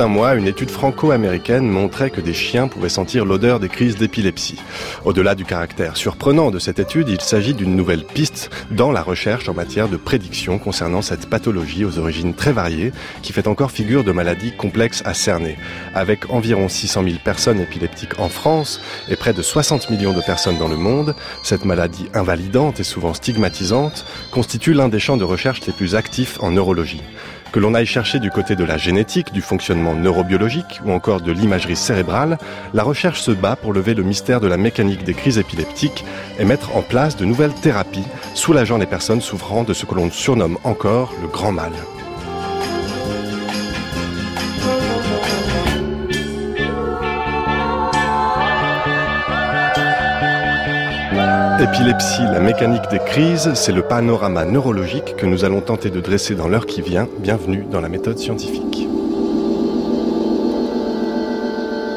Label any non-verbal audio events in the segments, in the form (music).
un mois, une étude franco-américaine montrait que des chiens pouvaient sentir l'odeur des crises d'épilepsie. Au-delà du caractère surprenant de cette étude, il s'agit d'une nouvelle piste dans la recherche en matière de prédiction concernant cette pathologie aux origines très variées qui fait encore figure de maladie complexe à cerner. Avec environ 600 000 personnes épileptiques en France et près de 60 millions de personnes dans le monde, cette maladie invalidante et souvent stigmatisante constitue l'un des champs de recherche les plus actifs en neurologie. Que l'on aille chercher du côté de la génétique, du fonctionnement neurobiologique ou encore de l'imagerie cérébrale, la recherche se bat pour lever le mystère de la mécanique des crises épileptiques et mettre en place de nouvelles thérapies soulageant les personnes souffrant de ce que l'on surnomme encore le grand mal. Épilepsie, la mécanique des crises, c'est le panorama neurologique que nous allons tenter de dresser dans l'heure qui vient. Bienvenue dans la méthode scientifique.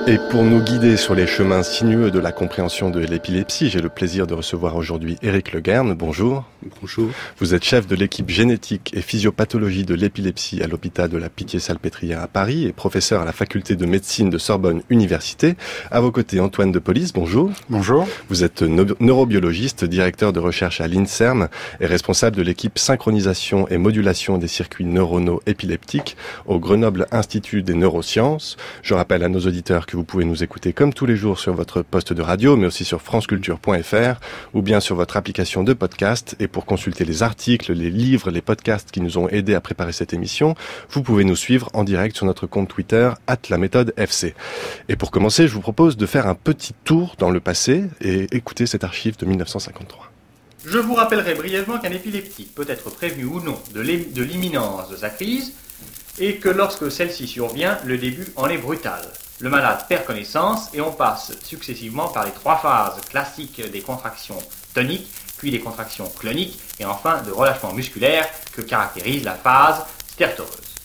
Et pour nous guider sur les chemins sinueux de la compréhension de l'épilepsie, j'ai le plaisir de recevoir aujourd'hui Éric Leguerne. Bonjour. Bonjour. Vous êtes chef de l'équipe génétique et physiopathologie de l'épilepsie à l'hôpital de la Pitié-Salpêtrière à Paris et professeur à la faculté de médecine de Sorbonne Université. À vos côtés, Antoine de Police. Bonjour. Bonjour. Vous êtes neurobiologiste, directeur de recherche à l'INSERM et responsable de l'équipe synchronisation et modulation des circuits neuronaux épileptiques au Grenoble Institut des neurosciences. Je rappelle à nos auditeurs que vous pouvez nous écouter comme tous les jours sur votre poste de radio, mais aussi sur franceculture.fr ou bien sur votre application de podcast. Et pour consulter les articles, les livres, les podcasts qui nous ont aidés à préparer cette émission, vous pouvez nous suivre en direct sur notre compte Twitter, at la méthode FC. Et pour commencer, je vous propose de faire un petit tour dans le passé et écouter cette archive de 1953. Je vous rappellerai brièvement qu'un épileptique peut être prévenu ou non de l'imminence de sa crise et que lorsque celle-ci survient, le début en est brutal le malade perd connaissance et on passe successivement par les trois phases classiques des contractions toniques, puis des contractions cloniques et enfin de relâchement musculaire que caractérise la phase stertoreuse.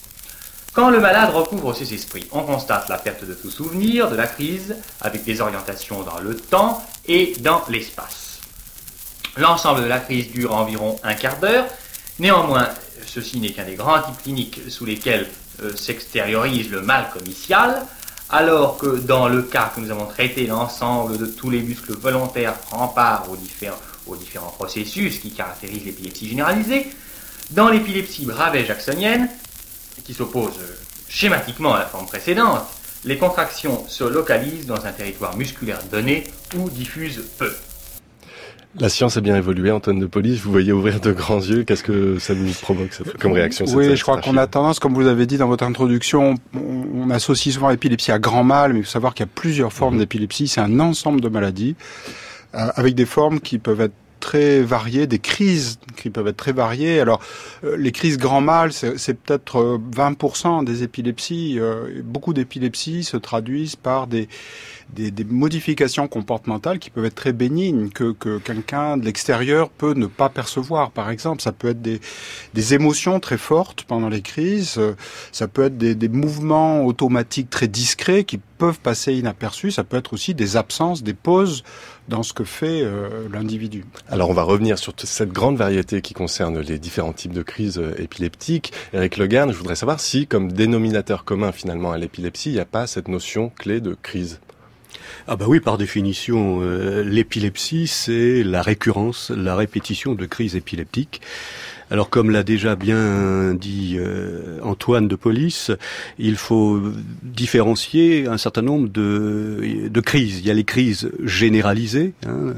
Quand le malade recouvre ses esprits, on constate la perte de tout souvenir de la crise avec des orientations dans le temps et dans l'espace. L'ensemble de la crise dure environ un quart d'heure. Néanmoins, ceci n'est qu'un des grands types cliniques sous lesquels euh, s'extériorise le mal commercial alors que dans le cas que nous avons traité, l'ensemble de tous les muscles volontaires prend part aux différents, processus qui caractérisent l'épilepsie généralisée. Dans l'épilepsie bravais-jacksonienne, qui s'oppose schématiquement à la forme précédente, les contractions se localisent dans un territoire musculaire donné ou diffusent peu. La science a bien évolué, Antoine de Police. Vous voyez ouvrir de grands yeux. Qu'est-ce que ça nous provoque comme réaction Oui, je crois qu'on a tendance, comme vous avez dit dans votre introduction, on, associe souvent l'épilepsie à grand mal, mais il faut savoir qu'il y a plusieurs formes mhm. d'épilepsie. C'est un ensemble de maladies euh, avec des formes qui peuvent être très variées, des crises qui peuvent être très variées. Alors, euh, les crises grand mal, c'est peut-être 20% euh, des épilepsies. beaucoup d'épilepsies se traduisent par des des, des, modifications comportementales qui peuvent être très bénignes, que, que quelqu'un de l'extérieur peut ne pas percevoir. Par exemple, ça peut être des, des émotions très fortes pendant les crises, ça peut être des, des mouvements automatiques très discrets qui peuvent passer inaperçus, ça peut être aussi des absences, des pauses dans ce que fait euh, l'individu. Alors on va revenir sur cette grande variété qui concerne les différents types de crises euh, épileptiques. Eric Legarn, je voudrais savoir si, comme dénominateur commun finalement à l'épilepsie, il n'y a pas cette notion clé de crise. Ah bah oui, par définition, euh, l'épilepsie, c'est la récurrence, la répétition de crises épileptiques. Alors comme l'a déjà bien dit euh, Antoine de Police, il faut différencier un certain nombre de, crises. Il y a les crises généralisées, hein,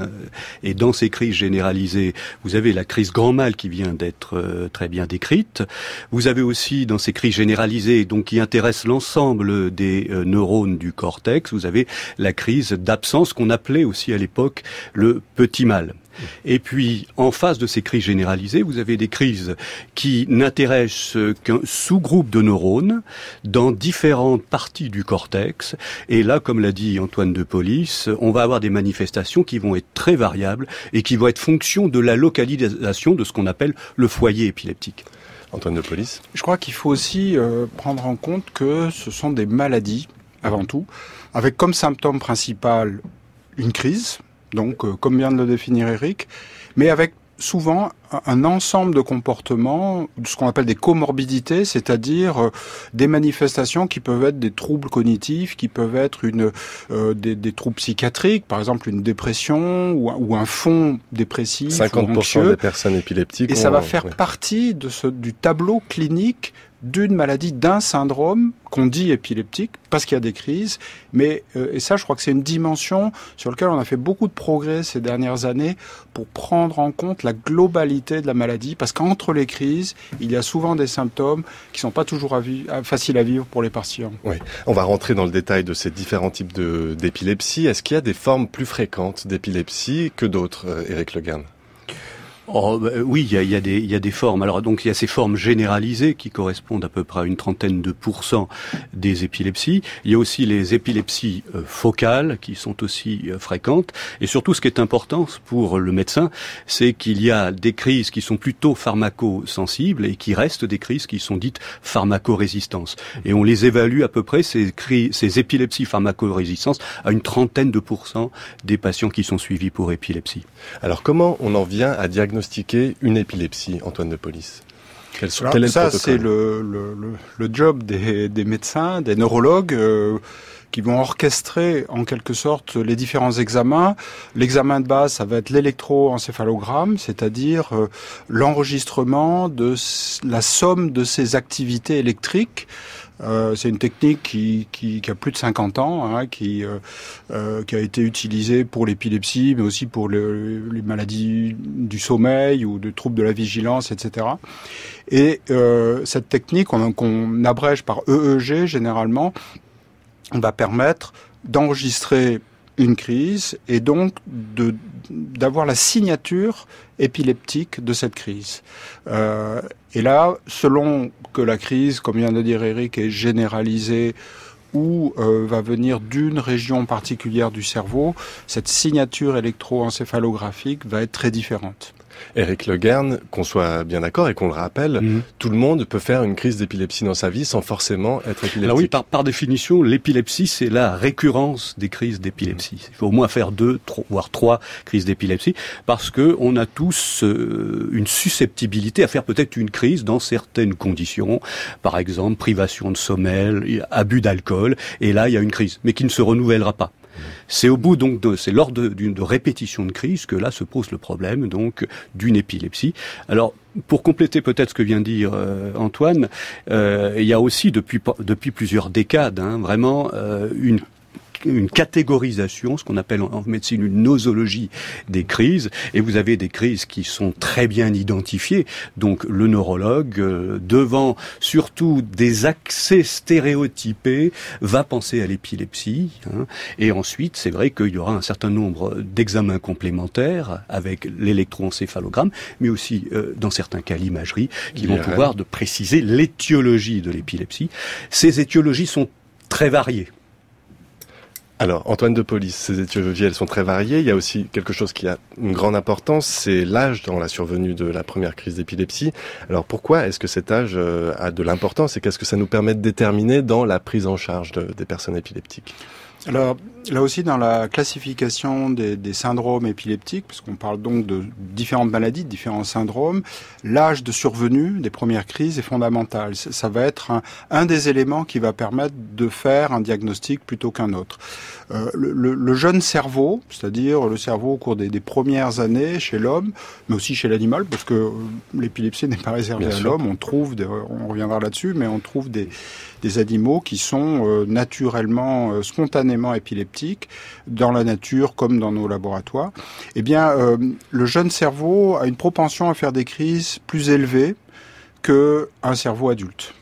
et dans ces crises généralisées, vous avez la crise grand mal qui vient d'être euh, très bien décrite. Vous avez aussi dans ces crises généralisées, donc qui intéressent l'ensemble des euh, neurones du cortex, vous avez la crise d'absence qu'on appelait aussi à l'époque le petit mal. Et puis, en face de ces crises généralisées, vous avez des crises qui n'intéressent qu'un sous-groupe de neurones dans différentes parties du cortex. Et là, comme l'a dit Antoine de Police, on va avoir des manifestations qui vont être très variables et qui vont être fonction de la localisation de ce qu'on appelle le foyer épileptique. Antoine de Police Je crois qu'il faut aussi euh, prendre en compte que ce sont des maladies, avant tout, avec comme symptôme principal une crise, donc euh, comme vient de le définir Eric, mais avec souvent un ensemble de comportements, ce qu'on appelle des comorbidités, c'est-à-dire euh, des manifestations qui peuvent être des troubles cognitifs, qui peuvent être une, euh, des, des, troubles psychiatriques, par exemple une dépression ou, ou un fond dépressif 50% des personnes épileptiques. Et ça va faire partie de ce, du tableau clinique d'une maladie, d'un syndrome qu'on dit épileptique, parce qu'il y a des crises. Mais euh, et ça, je crois que c'est une dimension sur laquelle on a fait beaucoup de progrès ces dernières années pour prendre en compte la globalité de la maladie, parce qu'entre les crises, il y a souvent des symptômes qui sont pas toujours à faciles à vivre pour les patients. Oui, on va rentrer dans le détail de ces différents types d'épilepsie. Est-ce qu'il y a des formes plus fréquentes d'épilepsie que d'autres, euh, Legan Oh, bah, oui, il y a, y, y a des formes. Alors donc il y a ces formes généralisées qui correspondent à peu près à une trentaine de pourcents des épilepsies. Il y a aussi les épilepsies euh, focales qui sont aussi euh, fréquentes. Et surtout, ce qui est important pour le médecin, c'est qu'il y a des crises qui sont plutôt pharmaco-sensibles et qui restent des crises qui sont dites pharmacorésistances. Et on les évalue à peu près ces, ces épilepsies pharmacorésistances à une trentaine de pourcents des patients qui sont suivis pour épilepsie. Alors comment on en vient à diagnostiquer diagnostiquer une épilepsie, Antoine de Police quel, Ça, c'est le, le, le, job des, des, médecins, des neurologues. Euh, qui vont orchestrer en quelque sorte les différents examens. L'examen de base, ça va être l'électroencéphalogramme, c'est-à-dire euh, l'enregistrement de la somme de ces activités électriques euh, c'est une technique qui, qui, qui, a plus de 50 ans, hein, qui, euh, euh, qui a été utilisée pour l'épilepsie, mais aussi pour le, les maladies du sommeil ou de troubles de la vigilance, etc. Et euh, cette technique, qu'on abrège par EEG généralement, va permettre d'enregistrer une crise et donc de d'avoir la signature épileptique de cette crise. Euh, et là, selon que la crise, comme vient de dire Eric, est généralisée ou euh, va venir d'une région particulière du cerveau, cette signature électroencéphalographique va être très différente. Eric Le Guern, qu'on soit bien d'accord et qu'on le rappelle, mhm. tout le monde peut faire une crise d'épilepsie dans sa vie sans forcément être épileptique. Alors oui, par, par définition, l'épilepsie, c'est la récurrence des crises d'épilepsie. Il faut au moins faire deux, trois, voire trois crises d'épilepsie, parce que on a tous euh, une susceptibilité à faire peut-être une crise dans certaines conditions, par exemple privation de sommeil, abus d'alcool, et là il y a une crise, mais qui ne se renouvellera pas. C'est au bout donc de, c'est lors d'une de répétition de crise que là se pose le problème donc d'une épilepsie. Alors pour compléter peut-être ce que vient de dire euh, Antoine, euh, il y a aussi depuis depuis plusieurs décades hein, vraiment euh, une une catégorisation, ce qu'on appelle en médecine une nosologie des crises, et vous avez des crises qui sont très bien identifiées. Donc le neurologue, euh, devant surtout des accès stéréotypés, va penser à l'épilepsie, hein. et ensuite c'est vrai qu'il y aura un certain nombre d'examens complémentaires avec l'électroencéphalogramme, mais aussi euh, dans certains cas l'imagerie, qui vont pouvoir de préciser l'étiologie de l'épilepsie. Ces étiologies sont très variées. Alors, Antoine de Police, ces étiologies, elles sont très variées. Il y a aussi quelque chose qui a une grande importance, c'est l'âge dans la survenue de la première crise d'épilepsie. Alors, pourquoi est-ce que cet âge euh, a de l'importance et qu'est-ce que ça nous permet de déterminer dans la prise en charge des personnes épileptiques? Alors là aussi dans la classification des, des syndromes épileptiques, puisqu'on parle donc de différentes maladies, de différents syndromes, l'âge de survenue des premières crises est fondamental. Ça va être un, un, des éléments qui va permettre de faire un diagnostic plutôt qu'un autre. Euh, le, le, jeune cerveau, c'est-à-dire le cerveau au cours des, des premières années chez l'homme, mais aussi chez l'animal, parce que euh, l'épilepsie n'est pas réservée à l'homme, on trouve, des, on reviendra là-dessus, mais on trouve des, des animaux qui sont euh, naturellement, euh, spontanément épileptiques dans la nature comme dans nos laboratoires. Eh bien, euh, le jeune cerveau a une propension à faire des crises plus élevées qu'un cerveau adulte.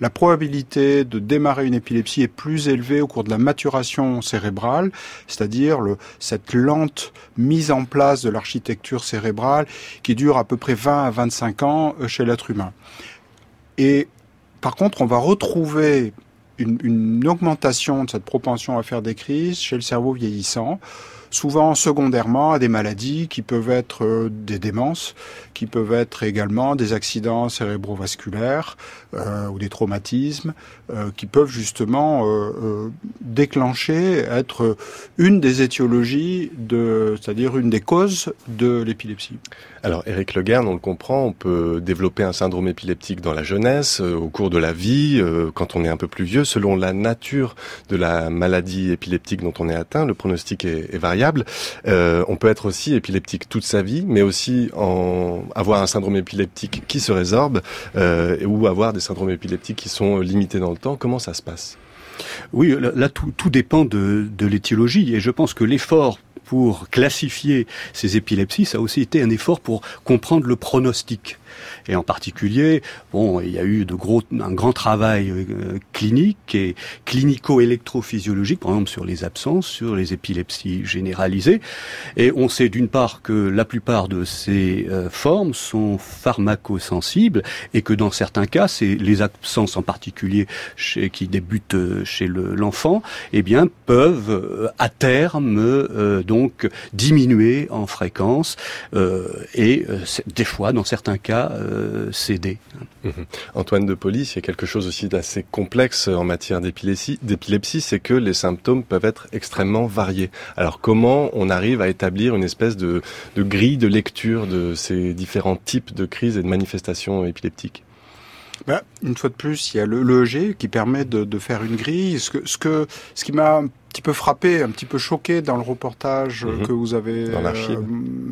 La probabilité de démarrer une épilepsie est plus élevée au cours de la maturation cérébrale, c'est-à-dire cette lente mise en place de l'architecture cérébrale qui dure à peu près 20 à 25 ans chez l'être humain. Et par contre, on va retrouver une, augmentation de cette propension à faire des crises chez le cerveau vieillissant, souvent secondairement à des maladies qui peuvent être euh, des démences, qui peuvent être également des accidents cérébrovasculaires euh, ou des traumatismes, euh, qui peuvent justement euh, déclencher, être une des étiologies, de, c'est-à-dire une des causes de l'épilepsie. Alors, Eric Leguerne, on le comprend, on peut développer un syndrome épileptique dans la jeunesse, au cours de la vie, quand on est un peu plus vieux, selon la nature de la maladie épileptique dont on est atteint. Le pronostic est, variable. On peut être aussi épileptique toute sa vie, mais aussi en avoir un syndrome épileptique qui se résorbe ou avoir des syndromes épileptiques qui sont limités dans le temps. Comment ça se passe? Oui, là, tout, tout, dépend de, de l'étiologie et je pense que l'effort pour classifier ces épilepsies, ça a aussi été un effort pour comprendre le pronostic. Et en particulier, bon, il y a eu de gros, un grand travail euh, clinique et clinico-électrophysiologique, par exemple sur les absences, sur les épilepsies généralisées. Et on sait d'une part que la plupart de ces euh, formes sont pharmacosensibles et que dans certains cas, c'est les absences en particulier chez, qui débutent euh, chez l'enfant, eh bien, peuvent à terme donc diminuer en fréquence et des fois, dans certains cas, euh, céder. Mmh. Antoine de Police, il y a quelque chose aussi d'assez complexe en matière d'épilepsie, d'épilepsie, c'est que les symptômes peuvent être extrêmement variés. Alors comment on arrive à établir une espèce de, de grille de lecture de ces différents types de crises et de manifestations épileptiques? Bah, une fois de plus, il y a le l'EEG qui permet de, de, faire une grille. Ce, que, ce, que, ce qui m'a petit peu frappé, un petit peu choqué dans le reportage mmh. que vous avez euh,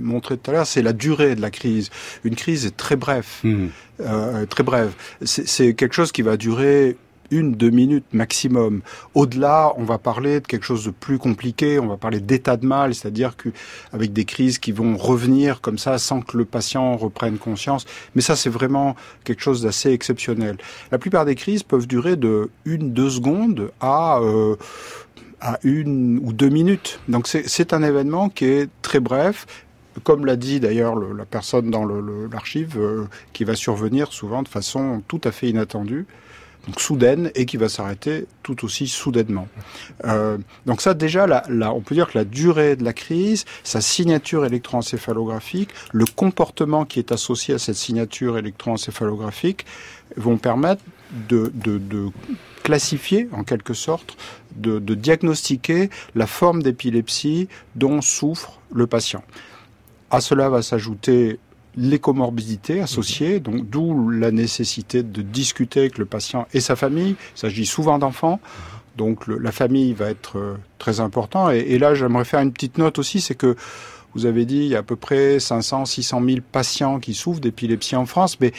montré tout à l'heure, c'est la durée de la crise. Une crise est très brève, mmh. euh, très brève. C'est quelque chose qui va durer une, deux minutes maximum. Au-delà, on va parler de quelque chose de plus compliqué, on va parler d'état de mal, c'est-à-dire qu'avec des crises qui vont revenir comme ça sans que le patient reprenne conscience. Mais ça, c'est vraiment quelque chose d'assez exceptionnel. La plupart des crises peuvent durer de une, deux secondes à... Euh, à une ou deux minutes. Donc c'est un événement qui est très bref, comme l'a dit d'ailleurs la personne dans l'archive, euh, qui va survenir souvent de façon tout à fait inattendue donc soudaine et qui va s'arrêter tout aussi soudainement. Euh, donc ça déjà, là, on peut dire que la durée de la crise, sa signature électroencéphalographique, le comportement qui est associé à cette signature électroencéphalographique vont permettre de, de, de classifier en quelque sorte, de, diagnostiquer la forme d'épilepsie dont souffre le patient. À cela va s'ajouter les comorbidités associées, donc d'où la nécessité de discuter avec le patient et sa famille. Il s'agit souvent d'enfants, donc la famille va être euh, très important. Et, et là, j'aimerais faire une petite note aussi, c'est que vous avez dit il y a à peu près 500, 600 000 patients qui souffrent d'épilepsie en France, mais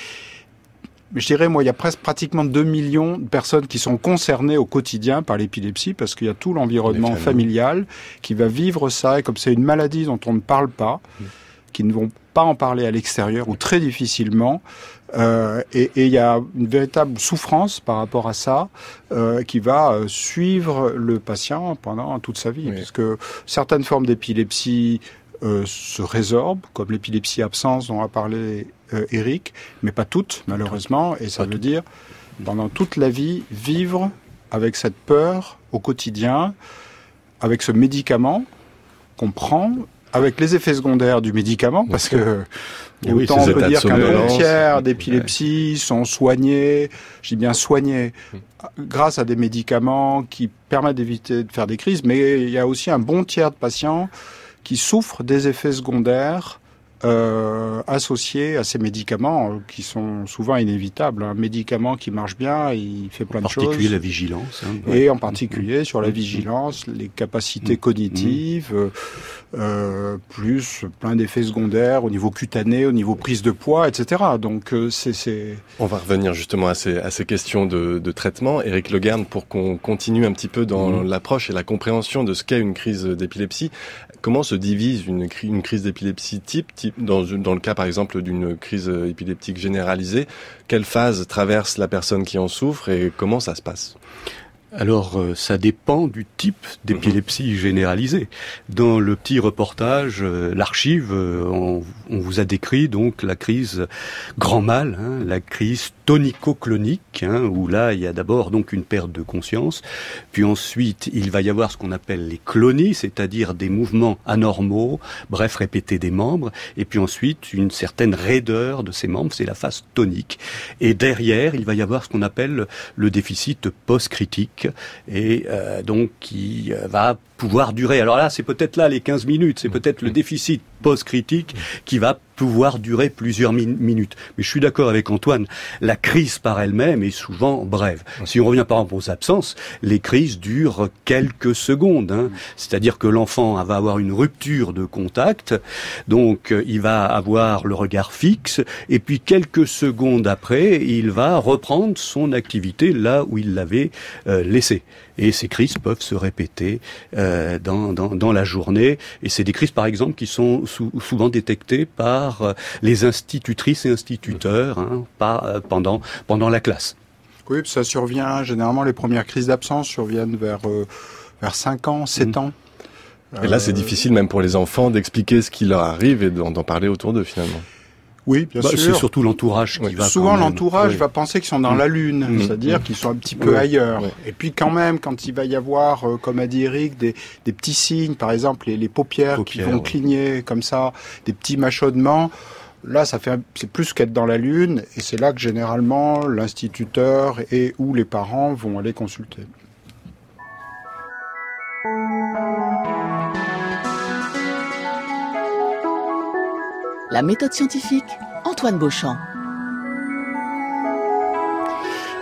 je dirais, moi, il y a presque pratiquement 2 millions de personnes qui sont concernées au quotidien par l'épilepsie parce qu'il y a tout l'environnement familial qui va vivre ça. Et comme c'est une maladie dont on ne parle pas, mmh. qui ne vont pas en parler à l'extérieur ou très difficilement. Euh, et il y a une véritable souffrance par rapport à ça euh, qui va euh, suivre le patient pendant toute sa vie, oui. puisque certaines formes d'épilepsie euh, se résorbent, comme l'épilepsie absence dont a parlé euh, Eric, mais pas toutes malheureusement, et ça veut dire pendant toute la vie vivre avec cette peur au quotidien, avec ce médicament qu'on prend avec les effets secondaires du médicament, parce que oui, autant on peut dire qu'un bon tiers d'épilepsie ouais. sont soignés, je dis bien soignés, grâce à des médicaments qui permettent d'éviter de faire des crises, mais il y a aussi un bon tiers de patients qui souffrent des effets secondaires euh, associés à ces médicaments euh, qui sont souvent inévitables. Un médicament qui marche bien, il fait plein de choses. En particulier la vigilance. Hein, ouais. Et en particulier mmh. sur la vigilance, les capacités mmh. cognitives, mmh. Euh, plus plein d'effets secondaires au niveau cutané, au niveau prise de poids, etc. Donc euh, c'est... On va revenir justement à ces, à ces questions de, de traitement. Éric Legarne, pour qu'on continue un petit peu dans l'approche et la compréhension de ce qu'est une crise d'épilepsie, comment se divise une, crise d'épilepsie type, type dans, dans le cas par exemple d'une crise épileptique généralisée? Quelle phase traverse la personne qui en souffre et comment ça se passe? Alors, euh, ça dépend du type d'épilepsie généralisée. Dans le petit reportage, euh, l'archive, euh, on, vous a décrit donc la crise grand mal, hein, la crise tonico-clonique, hein, où là, il y a d'abord donc une perte de conscience, puis ensuite, il va y avoir ce qu'on appelle les clonies, c'est-à-dire des mouvements anormaux, bref, répétés des membres, et puis ensuite, une certaine raideur de ces membres, c'est la phase tonique. Et derrière, il va y avoir ce qu'on appelle le déficit post-critique, et euh, donc qui euh, va pouvoir durer. Alors là, c'est peut-être là les 15 minutes, c'est peut-être le déficit post-critique qui va pouvoir durer plusieurs minutes. Mais je suis d'accord avec Antoine, la crise par elle-même est souvent brève. Si on revient par exemple aux absences, les crises durent quelques secondes. Hein. C'est-à-dire que l'enfant va avoir une rupture de contact, donc euh, il va avoir le regard fixe, et puis quelques secondes après, il va reprendre son activité là où il l'avait euh, laissée. Et ces crises peuvent se répéter euh, dans, dans, dans, la journée. Et c'est des crises, par exemple, qui sont souvent détectées par euh, les institutrices et instituteurs hein, pas, euh, pendant, pendant la classe. Oui, ça survient, généralement, les premières crises d'absence surviennent vers, euh, vers 5 ans, 7 mmh. ans. Et là, c'est difficile même pour les enfants d'expliquer ce qui leur arrive et d'en parler autour d'eux, finalement. Oui, bien bah, sûr. C'est surtout l'entourage qui va. Souvent, l'entourage va penser qu'ils sont dans la lune, mmh. c'est-à-dire mmh. qu'ils sont un petit peu ailleurs. Et puis, quand même, quand il va y avoir, euh, comme a dit Eric, des, des petits signes, par exemple les, les paupières, qui vont cligner comme ça, des petits mâchonnements. Là, ça fait, c'est plus qu'être dans la lune, et c'est là que généralement l'instituteur et ou les parents vont aller consulter. La méthode scientifique, Antoine Beauchamp.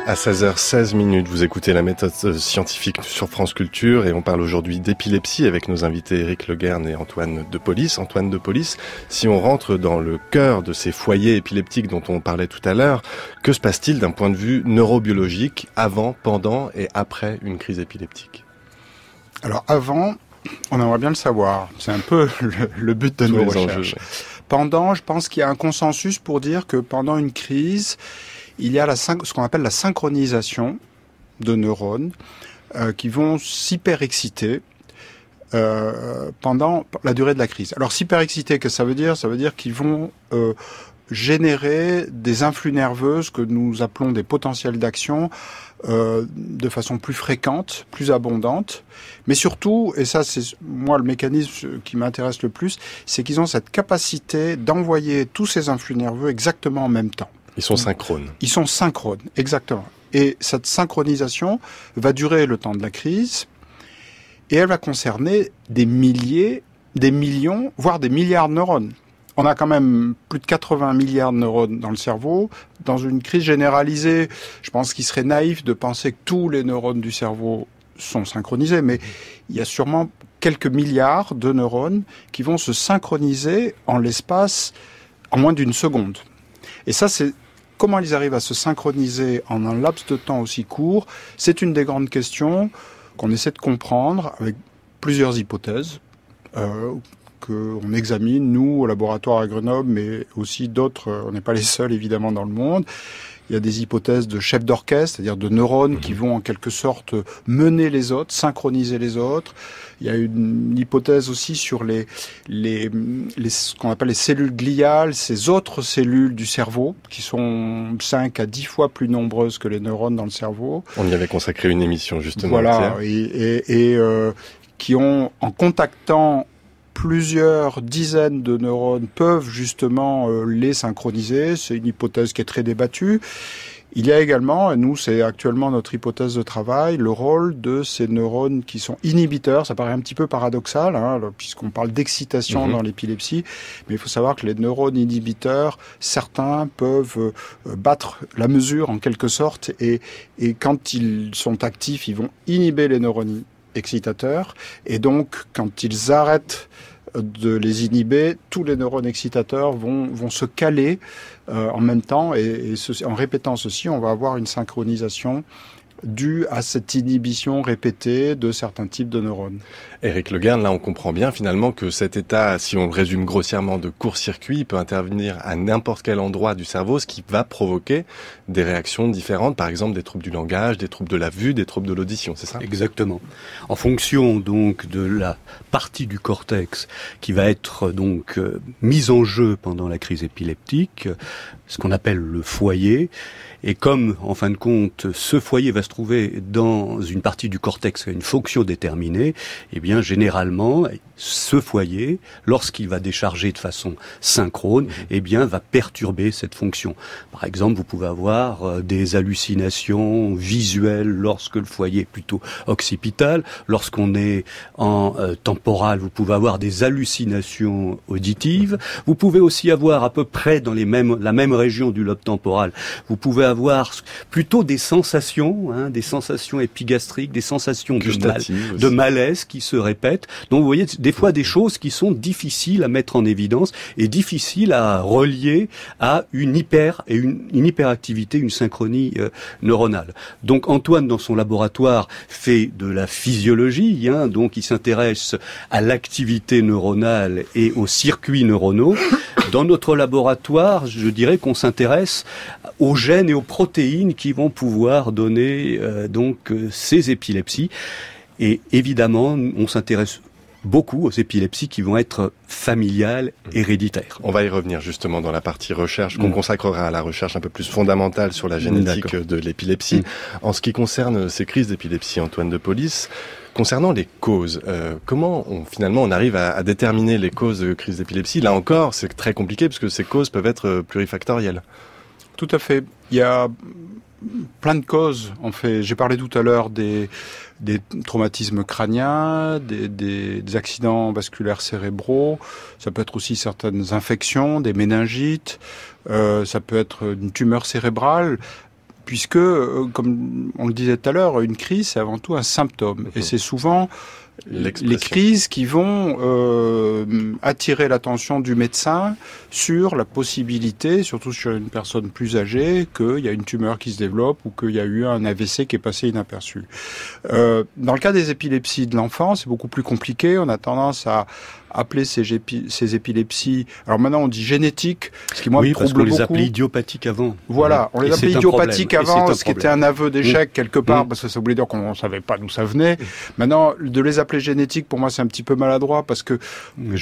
À 16h16 minutes, vous écoutez la méthode scientifique sur France Culture et on parle aujourd'hui d'épilepsie avec nos invités Eric Leguerne et Antoine de Police. Antoine de Police, si on rentre dans le cœur de ces foyers épileptiques dont on parlait tout à l'heure, que se passe-t-il d'un point de vue neurobiologique avant, pendant et après une crise épileptique? Alors avant, on aimerait bien le savoir. C'est un peu (laughs) le, but de nos recherches. Pendant, je pense qu'il y a un consensus pour dire que pendant une crise, il y a ce qu'on appelle la synchronisation de neurones euh, qui vont s'hyperexciter euh, pendant la durée de la crise. Alors s'hyperexciter, qu'est-ce que ça veut dire? Ça veut dire qu'ils vont euh, générer des influx nerveuses que nous appelons des potentiels d'action euh, de façon plus fréquente, plus abondante. Mais surtout, et ça c'est moi le mécanisme qui m'intéresse le plus, c'est qu'ils ont cette capacité d'envoyer tous ces influx nerveux exactement en même temps. Ils sont synchrones. Ils sont synchrones, exactement. Et cette synchronisation va durer le temps de la crise et elle va concerner des milliers, des millions, voire des milliards de neurones on a quand même plus de 80 milliards de neurones dans le cerveau. Dans une crise généralisée, je pense qu'il serait naïf de penser que tous les neurones du cerveau sont synchronisés, mais il y a sûrement quelques milliards de neurones qui vont se synchroniser en l'espace en moins d'une seconde. Et ça, c'est comment ils arrivent à se synchroniser en un laps de temps aussi court. C'est une des grandes questions qu'on essaie de comprendre avec plusieurs hypothèses. Euh, qu'on examine, nous, au laboratoire à Grenoble, mais aussi d'autres, euh, on n'est pas les seuls évidemment dans le monde. Il y a des hypothèses de chefs d'orchestre, c'est-à-dire de neurones qui mhm. vont en quelque sorte mener les autres, synchroniser les autres. Il y a une hypothèse aussi sur les, les, les ce qu'on appelle les cellules gliales, ces autres cellules du cerveau, qui sont 5 à 10 fois plus nombreuses que les neurones dans le cerveau. On y avait consacré une émission justement. Voilà, et, et, et euh, qui ont, en contactant plusieurs dizaines de neurones peuvent justement euh, les synchroniser. C'est une hypothèse qui est très débattue. Il y a également, et nous c'est actuellement notre hypothèse de travail, le rôle de ces neurones qui sont inhibiteurs. Ça paraît un petit peu paradoxal, hein, puisqu'on parle d'excitation mhm. dans l'épilepsie, mais il faut savoir que les neurones inhibiteurs, certains peuvent euh, battre la mesure en quelque sorte, et, et quand ils sont actifs, ils vont inhiber les neurones excitateurs. Et donc, quand ils arrêtent de les inhiber, tous les neurones excitateurs vont, se caler euh, en même temps. Et, en répétant ceci, on va avoir une synchronisation dû à cette inhibition répétée de certains types de neurones. Éric Le là on comprend bien finalement que cet état, si on le résume grossièrement de court-circuit, peut intervenir à n'importe quel endroit du cerveau, ce qui va provoquer des réactions différentes, par exemple des troubles du langage, des troubles de la vue, des troubles de l'audition, c'est ça? Exactement. En fonction donc de la partie du cortex qui va être donc euh, mise en jeu pendant la crise épileptique, ce qu'on appelle le foyer, et comme, en fin de compte, ce foyer va se trouver dans une partie du cortex qui a une fonction déterminée, eh bien, généralement, ce foyer, lorsqu'il va décharger de façon synchrone, mhm. eh bien, va perturber cette fonction. Par exemple, vous pouvez avoir euh, des hallucinations visuelles lorsque le foyer est plutôt occipital. Lorsqu'on est en euh, temporal, vous pouvez avoir des hallucinations auditives. Vous pouvez aussi avoir à peu près dans les mêmes, la même région du lobe temporal, vous pouvez avoir plutôt des sensations, hein, des sensations épigastriques, des sensations de, de, malaise qui se répètent. Donc vous voyez des fois des choses qui sont difficiles à mettre en évidence et difficiles à relier à une hyper et une, hyperactivité, une synchronie euh, neuronale. Donc Antoine dans son laboratoire fait de la physiologie, hein, donc il s'intéresse à l'activité neuronale et aux circuits neuronaux. Dans notre laboratoire, je dirais qu'on s'intéresse aux gènes et aux protéines qui vont pouvoir donner euh, donc euh, ces épilepsies. Et évidemment, on s'intéresse beaucoup aux épilepsies qui vont être familiales, héréditaires. On va y revenir justement dans la partie recherche qu'on mm. consacrera à la recherche un peu plus fondamentale sur la génétique de l'épilepsie. En ce qui concerne ces crises d'épilepsie, Antoine de Police, Concernant les causes, euh, comment on, finalement on arrive à, à, déterminer les causes de crise d'épilepsie? Là encore, c'est très compliqué parce que ces causes peuvent être euh, plurifactorielles. Tout à fait. Il y a plein de causes. En fait, j'ai parlé tout à l'heure des, des traumatismes crâniens, des, des, des, accidents vasculaires cérébraux. Ça peut être aussi certaines infections, des méningites. Euh, ça peut être une tumeur cérébrale puisque, euh, comme on le disait tout à l'heure, une crise, c'est avant tout un symptôme. Et c'est souvent les crises qui vont euh, attirer l'attention du médecin sur la possibilité, surtout sur une personne plus âgée, qu'il y a une tumeur qui se développe ou qu'il y a eu un AVC qui est passé inaperçu. Euh, dans le cas des épilepsies de l'enfant, c'est beaucoup plus compliqué. On a tendance à, appeler ces, ces, épilepsies. Alors maintenant, on dit génétique, ce qui moi oui, me trouble parce qu'on les appelait idiopathiques avant. Voilà, on les appelait idiopathiques avant, ce qui était un aveu d'échec mmh. quelque part, mmh. parce que ça voulait dire qu'on savait pas d'où ça venait. Mmh. Maintenant, de les appeler génétiques, pour moi, c'est un petit peu maladroit, parce que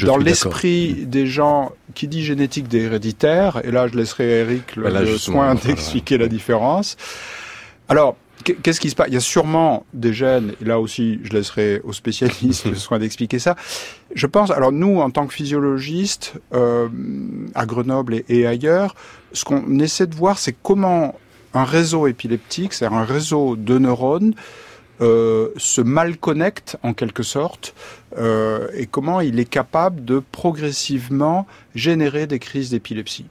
dans l'esprit des gens, qui dit génétique des héréditaires, et là, je laisserai Eric le, le soin (laughs) d'expliquer la différence. Alors, Qu'est-ce qui se passe? Il y a sûrement des gènes, et là aussi je laisserai aux spécialistes (laughs) le soin d'expliquer ça. Je pense, alors nous en tant que physiologistes, euh, à Grenoble et, ailleurs, ce qu'on essaie de voir c'est comment un réseau épileptique, c'est-à-dire un réseau de neurones, euh, se mal connecte en quelque sorte euh, et comment il est capable de progressivement générer des crises d'épilepsie.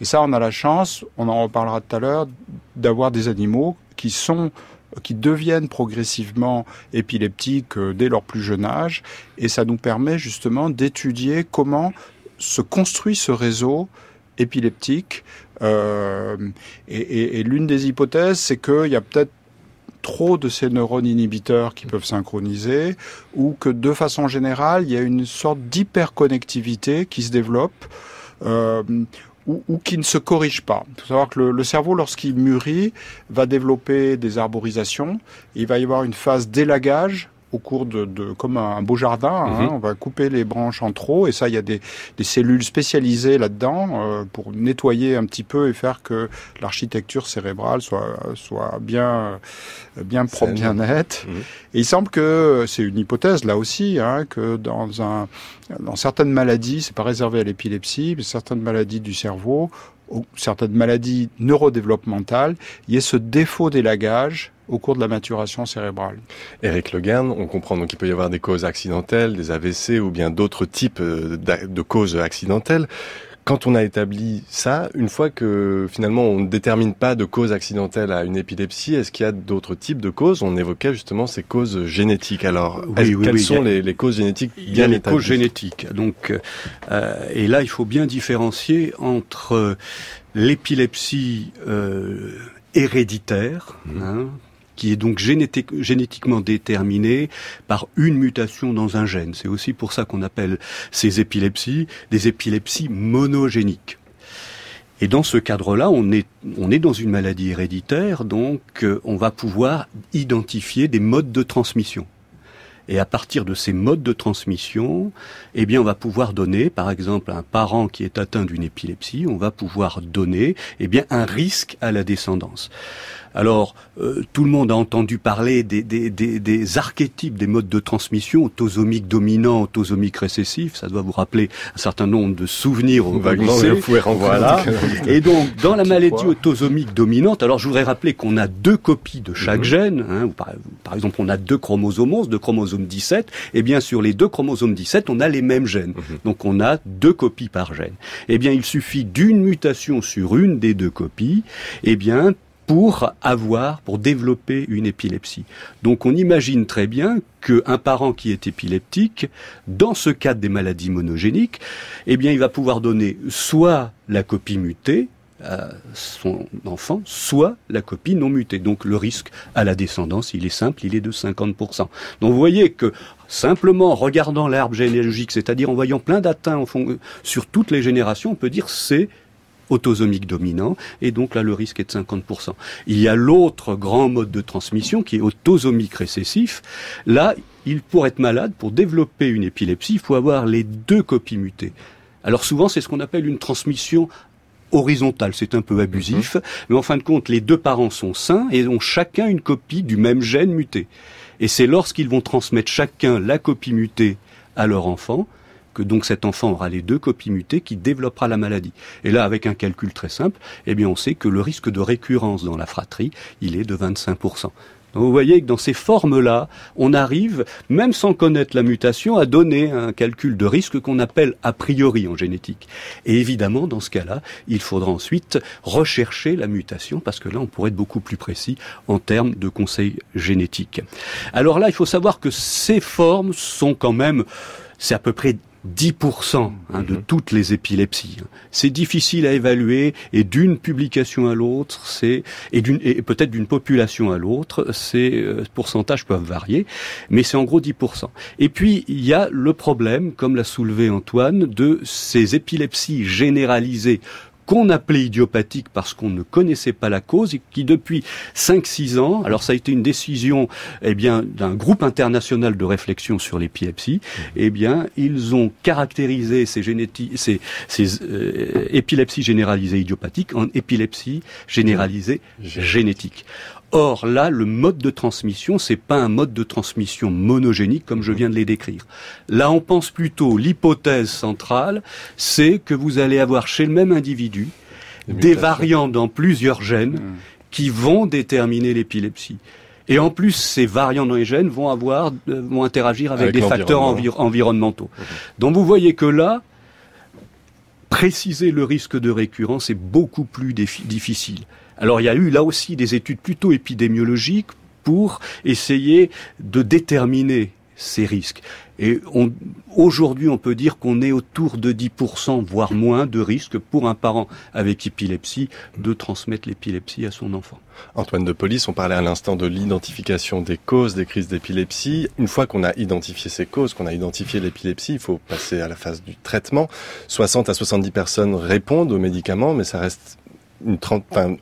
Et ça, on a la chance, on en reparlera tout à l'heure, d'avoir des animaux qui sont qui deviennent progressivement épileptiques euh, dès leur plus jeune âge, et ça nous permet justement d'étudier comment se construit ce réseau épileptique. Euh, et, l'une des hypothèses, c'est qu'il y a peut-être trop de ces neurones inhibiteurs qui peuvent synchroniser, ou que de façon générale, il y a une sorte d'hyperconnectivité qui se développe. Euh, ou, ou, qui ne se corrige pas. Il faut savoir que le, le cerveau, lorsqu'il mûrit, va développer des arborisations. il va y avoir une phase d'élagage au cours de, de comme un, beau jardin. Hein, mhm. on va couper les branches en trop et ça, il y a des, des cellules spécialisées là-dedans euh, pour nettoyer un petit peu et faire que l'architecture cérébrale soit soit bien bien propre, bien nette. Mhm. Et il semble que c'est une hypothèse là aussi hein, que dans un dans certaines maladies, c'est pas réservé à l'épilepsie, mais certaines maladies du cerveau, ou certaines maladies neurodéveloppementales, il y a ce défaut d'élagage au cours de la maturation cérébrale. Éric Le on comprend donc qu'il peut y avoir des causes accidentelles, des AVC ou bien d'autres types euh, de causes accidentelles. Quand on a établi ça, une fois que finalement on ne détermine pas de cause accidentelle à une épilepsie, est-ce qu'il y a d'autres types de causes? On évoquait justement ces causes génétiques. Alors, quelles sont les, causes génétiques Il y a les causes génétiques. Donc, euh, et là, il faut bien différencier entre l'épilepsie euh, héréditaire, mmh. hein, qui est donc génétiquement déterminée par une mutation dans un gène. C'est aussi pour ça qu'on appelle ces épilepsies des épilepsies monogéniques. Et dans ce cadre-là, on est, on est dans une maladie héréditaire, donc euh, on va pouvoir identifier des modes de transmission. Et à partir de ces modes de transmission, eh bien, on va pouvoir donner, par exemple, à un parent qui est atteint d'une épilepsie, on va pouvoir donner, eh bien, un risque à la descendance. Alors, euh, tout le monde a entendu parler des, des, des, des, archétypes des modes de transmission, autosomique dominant, autosomique récessif. Ça doit vous rappeler un certain nombre de souvenirs au lycée. Voilà. (laughs) Et donc, dans la maladie autosomique dominante, alors je voudrais rappeler qu'on a deux copies de chaque mhm. gène. Hein, par, par, exemple, on a deux chromosomes 11, deux chromosomes 17. Et bien, sur les deux chromosomes 17, on a les mêmes gènes. Mhm. Donc, on a deux copies par gène. Eh bien, il suffit d'une mutation sur une des deux copies. Eh bien, pour avoir, pour développer une épilepsie. Donc on imagine très bien qu'un parent qui est épileptique, dans ce cadre des maladies monogéniques, eh bien il va pouvoir donner soit la copie mutée, à son enfant, soit la copie non mutée. Donc le risque à la descendance, il est simple, il est de 50%. Donc vous voyez que simplement en regardant l'arbre généalogique, c'est-à-dire en voyant plein d'atteints sur toutes les générations, on peut dire c'est autosomique dominant, et donc là le risque est de 50%. Il y a l'autre grand mode de transmission qui est autosomique récessif. Là, il pour être malade, pour développer une épilepsie, il faut avoir les deux copies mutées. Alors souvent, c'est ce qu'on appelle une transmission horizontale, c'est un peu abusif, mhm. mais en fin de compte, les deux parents sont sains et ont chacun une copie du même gène muté. Et c'est lorsqu'ils vont transmettre chacun la copie mutée à leur enfant que donc cet enfant aura les deux copies mutées qui développera la maladie. Et là, avec un calcul très simple, eh bien, on sait que le risque de récurrence dans la fratrie, il est de 25%. Donc vous voyez que dans ces formes-là, on arrive, même sans connaître la mutation, à donner un calcul de risque qu'on appelle a priori en génétique. Et évidemment, dans ce cas-là, il faudra ensuite rechercher la mutation, parce que là, on pourrait être beaucoup plus précis en termes de conseils génétiques. Alors là, il faut savoir que ces formes sont quand même, c'est à peu près 10% hein, de mhm. toutes les épilepsies. C'est difficile à évaluer et d'une publication à l'autre, c'est et, d'une, et peut-être d'une population à l'autre, ces euh, pourcentages peuvent varier, mais c'est en gros 10%. Et puis il y a le problème, comme l'a soulevé Antoine, de ces épilepsies généralisées qu'on appelait idiopathique parce qu'on ne connaissait pas la cause et qui depuis 5-6 ans, alors ça a été une décision eh bien d'un groupe international de réflexion sur l'épilepsie, mmh. eh bien ils ont caractérisé ces, ces, ces euh, épilepsies généralisées idiopathiques en épilepsie généralisée génétique. Or là, le mode de transmission, c'est pas un mode de transmission monogénique comme je viens de les décrire. Là, on pense plutôt l'hypothèse centrale, c'est que vous allez avoir chez le même individu des, variants dans plusieurs gènes mmh. qui vont déterminer l'épilepsie. Et en plus, ces variants dans les gènes vont avoir, euh, vont interagir avec, des facteurs environnementaux. Donc vous voyez que là, préciser le risque de récurrence est beaucoup plus difficile. Alors il y a eu là aussi des études plutôt épidémiologiques pour essayer de déterminer ces risques. Et aujourd'hui, on peut dire qu'on est autour de 10%, voire moins, de risques pour un parent avec épilepsie de transmettre l'épilepsie à son enfant. Antoine de Police, on parlait à l'instant de l'identification des causes des crises d'épilepsie. Une fois qu'on a identifié ces causes, qu'on a identifié l'épilepsie, il faut passer à la phase du traitement. 60 à 70 personnes répondent aux médicaments, mais ça reste une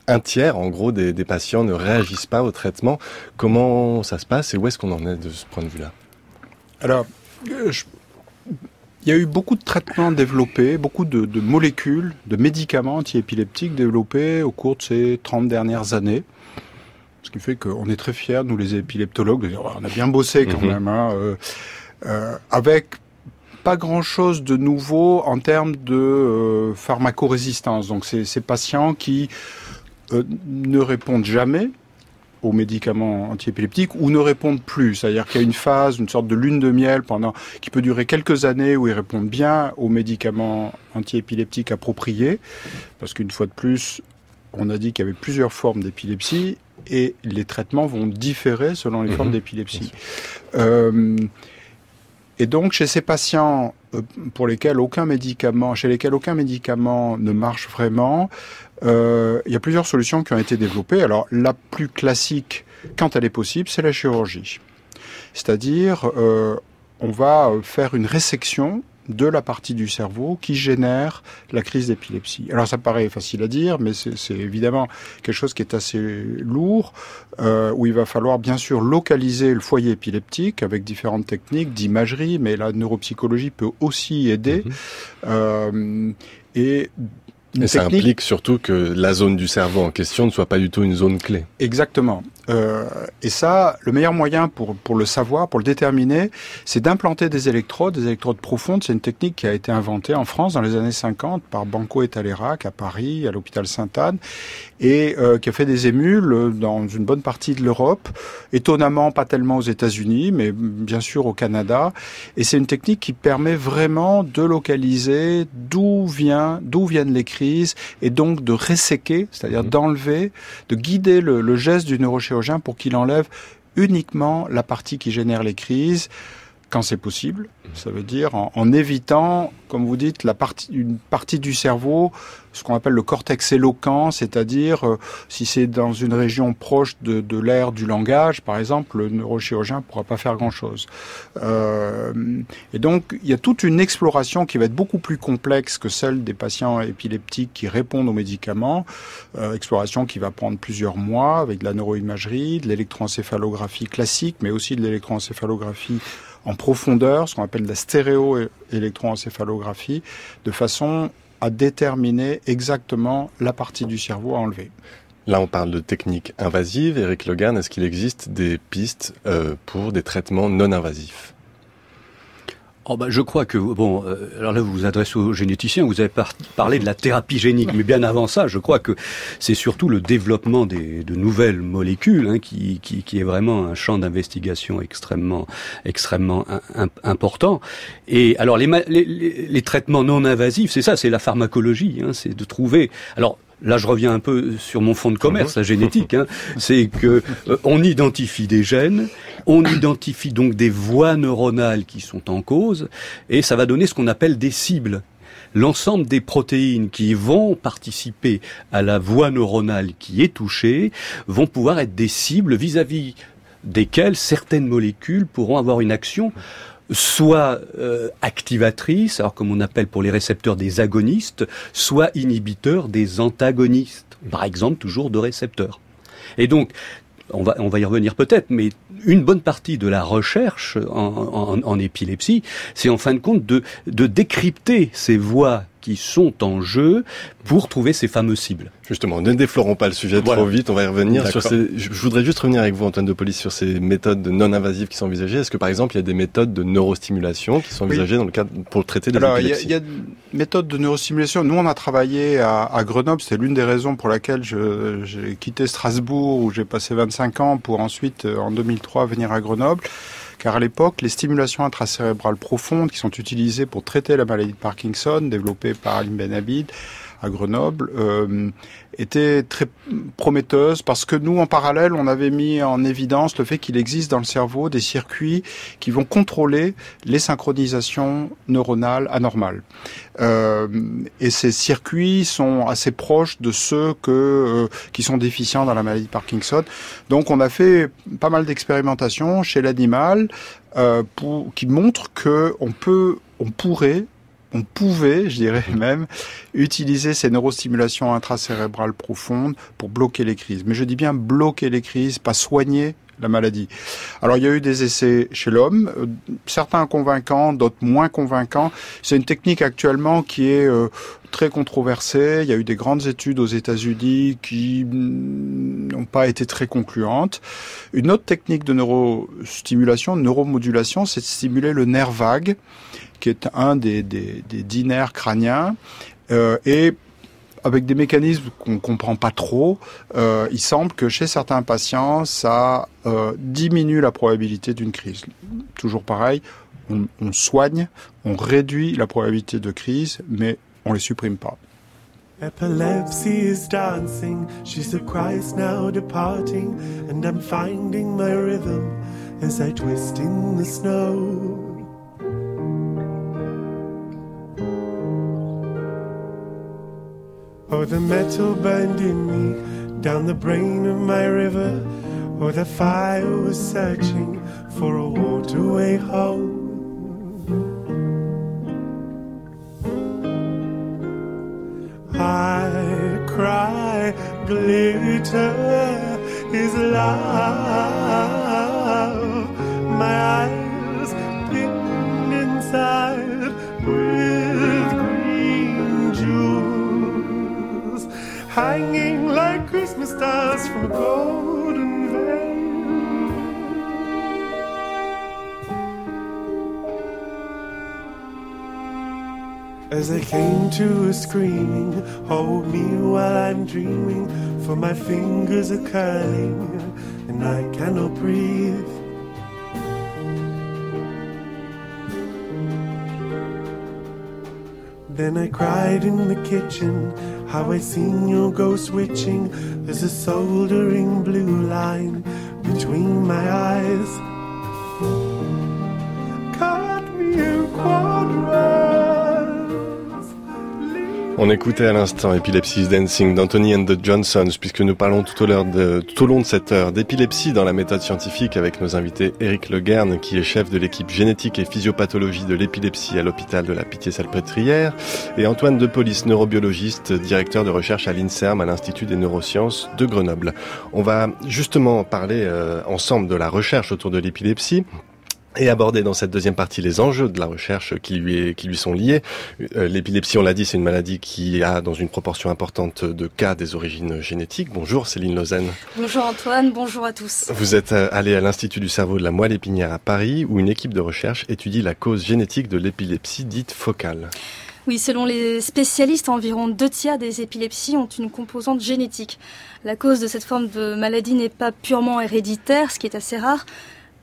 un, tiers en gros des, patients ne réagissent pas au traitement. Comment ça se passe et où est-ce qu'on en est de ce point de vue-là? Alors, euh, il y a eu beaucoup de traitements développés, beaucoup de, de molécules, de médicaments antiépileptiques développés au cours de ces 30 dernières années. Ce qui fait qu'on est très fiers, nous les épileptologues, de dire, on a bien bossé quand mhm. même, hein, euh, euh, avec pas grand-chose de nouveau en termes de euh, pharmacorésistance. Donc c'est ces patients qui euh, ne répondent jamais aux médicaments antiépileptiques ou ne répondent plus. C'est-à-dire qu'il y a une phase, une sorte de lune de miel pendant qui peut durer quelques années où ils répondent bien aux médicaments antiépileptiques appropriés. Parce qu'une fois de plus, on a dit qu'il y avait plusieurs formes d'épilepsie et les traitements vont différer selon les formes mhm. d'épilepsie. Euh, et donc, chez ces patients euh, pour lesquels aucun médicament, chez lesquels aucun médicament ne marche vraiment, euh, il y a plusieurs solutions qui ont été développées. Alors, la plus classique, quand elle est possible, c'est la chirurgie. C'est-à-dire, euh, on va faire une résection de la partie du cerveau qui génère la crise d'épilepsie. Alors ça paraît facile à dire, mais c'est évidemment quelque chose qui est assez lourd, euh, où il va falloir bien sûr localiser le foyer épileptique avec différentes techniques d'imagerie, mais la neuropsychologie peut aussi aider. Mhm. Euh, et et ça implique surtout que la zone du cerveau en question ne soit pas du tout une zone clé. Exactement. Euh, et ça, le meilleur moyen pour, pour le savoir, pour le déterminer, c'est d'implanter des électrodes, des électrodes profondes. C'est une technique qui a été inventée en France dans les années 50 par Banco et Talerac à Paris, à l'hôpital Sainte-Anne, et euh, qui a fait des émules dans une bonne partie de l'Europe, étonnamment pas tellement aux États-Unis, mais bien sûr au Canada. Et c'est une technique qui permet vraiment de localiser d'où vient, d'où viennent les crises, et donc de resséquer, c'est-à-dire mmh. d'enlever, de guider le, le geste du neurochirurgien pour qu'il enlève uniquement la partie qui génère les crises quand c'est possible. Ça veut dire en, évitant, comme vous dites, la partie, une partie du cerveau, ce qu'on appelle le cortex éloquent, c'est-à-dire euh, si c'est dans une région proche de, de l'aire du langage, par exemple, le neurochirurgien ne pourra pas faire grand-chose. Euh, et donc, il y a toute une exploration qui va être beaucoup plus complexe que celle des patients épileptiques qui répondent aux médicaments. Euh, exploration qui va prendre plusieurs mois avec de la neuroimagerie, de l'électroencéphalographie classique, mais aussi de l'électroencéphalographie en profondeur, ce qu'on appelle la stéréo-électroencéphalographie, de façon à déterminer exactement la partie du cerveau à enlever. Là, on parle de techniques invasives. Eric Logan, est-ce qu'il existe des pistes euh, pour des traitements non invasifs? Oh bah, je crois que bon, euh, alors là vous vous adressez aux généticiens, vous avez parlé de la thérapie génique, mais bien avant ça, je crois que c'est surtout le développement des, de nouvelles molécules hein, qui, qui, qui, est vraiment un champ d'investigation extrêmement extrêmement important. Et alors les, les, les, traitements non invasifs, c'est ça, c'est la pharmacologie, hein, c'est de trouver. Alors là je reviens un peu sur mon fond de commerce, la génétique, hein, (laughs) c'est que euh, on identifie des gènes, on identifie donc des voies neuronales qui sont en cause, et ça va donner ce qu'on appelle des cibles. L'ensemble des protéines qui vont participer à la voie neuronale qui est touchée vont pouvoir être des cibles vis-à-vis desquelles certaines molécules pourront avoir une action soit euh, activatrice, alors comme on appelle pour les récepteurs des agonistes, soit inhibiteur des antagonistes, par exemple toujours de récepteurs. Et donc, on va, on va y revenir peut-être, mais une bonne partie de la recherche en, en épilepsie, c'est en fin de compte de, de décrypter ces voies qui sont en jeu pour trouver ces fameuses cibles. Justement, ne déflorons pas le sujet trop vite, on va y revenir. Sur ces... Je voudrais juste revenir avec vous, Antoine de Police, sur ces méthodes non invasives qui sont envisagées. Est-ce que, par exemple, il y a des méthodes de neurostimulation qui sont envisagées dans le cadre pour traiter des Alors, il y, a, des méthodes de neurostimulation. Nous, on a travaillé à, à Grenoble. C'est l'une des raisons pour laquelle j'ai quitté Strasbourg, où j'ai passé 25 ans, pour ensuite, euh, en 2003, venir à Grenoble car à l'époque, les stimulations intracérébrales profondes qui sont utilisées pour traiter la maladie de Parkinson, développée par Alim Benabid à Grenoble, euh, étaient très prometteuses parce que nous, en parallèle, on avait mis en évidence le fait qu'il existe dans le cerveau des circuits qui vont contrôler les synchronisations neuronales anormales. Euh, et ces circuits sont assez proches de ceux que, euh, qui sont déficients dans la maladie de Parkinson. Donc on a fait pas mal d'expérimentations chez l'animal euh, qui montrent que on peut, on pourrait on pouvait, je dirais (laughs) même, utiliser ces neurostimulations intracérébrales profondes pour bloquer les crises. Mais je dis bien bloquer les crises, pas soigner la maladie. Alors il y a eu des essais chez l'homme, euh, certains convaincants, d'autres moins convaincants. C'est une technique actuellement qui est euh, très controversée. Il y a eu des grandes études aux États-Unis qui n'ont pas été très concluantes. Une autre technique de neurostimulation, de neuromodulation, c'est de stimuler le nerf vague, qui est un des, des, des crâniens. Euh, et avec des mécanismes qu'on comprend pas trop, euh, il semble que chez certains patients, ça euh, diminue la probabilité d'une crise. Toujours pareil, on, soigne, on réduit la probabilité de crise, mais on les supprime pas. Epilepsy is dancing, she's the Christ now departing, and I'm finding my rhythm as I twist in the snow. Oh, the metal burned in me down the brain of my river. or the fire was searching for a waterway home. I cry, glitter is love. My eyes pinned inside hanging like Christmas stars from a golden veil. As I came to a screaming, hold me while I'm dreaming, for my fingers are curling and I cannot breathe. Then I cried in the kitchen, how I seen your ghost switching. There's a soldering blue line between my eyes. On écoutait à l'instant Epilepsy's Dancing d'Anthony and the Johnsons, puisque nous parlons tout au, de, long de cette heure d'épilepsie dans la méthode scientifique avec nos invités Eric Leguerne, qui est chef de l'équipe génétique et physiopathologie de l'épilepsie à l'hôpital de la Pitié-Salpêtrière, et Antoine Depolis, neurobiologiste, directeur de recherche à l'INSERM, à l'Institut des neurosciences de Grenoble. On va justement parler euh, ensemble de la recherche autour de l'épilepsie et aborder dans cette deuxième partie les enjeux de la recherche qui lui, est, qui lui sont liés. Euh, L'épilepsie, on l'a dit, c'est une maladie qui a dans une proportion importante de cas des origines génétiques. Bonjour Céline Lausanne. Bonjour Antoine, bonjour à tous. Vous êtes euh, allé à l'Institut du cerveau de la moelle épinière à Paris où une équipe de recherche étudie la cause génétique de l'épilepsie dite focale. Oui, selon les spécialistes, environ deux tiers des épilepsies ont une composante génétique. La cause de cette forme de maladie n'est pas purement héréditaire, ce qui est assez rare,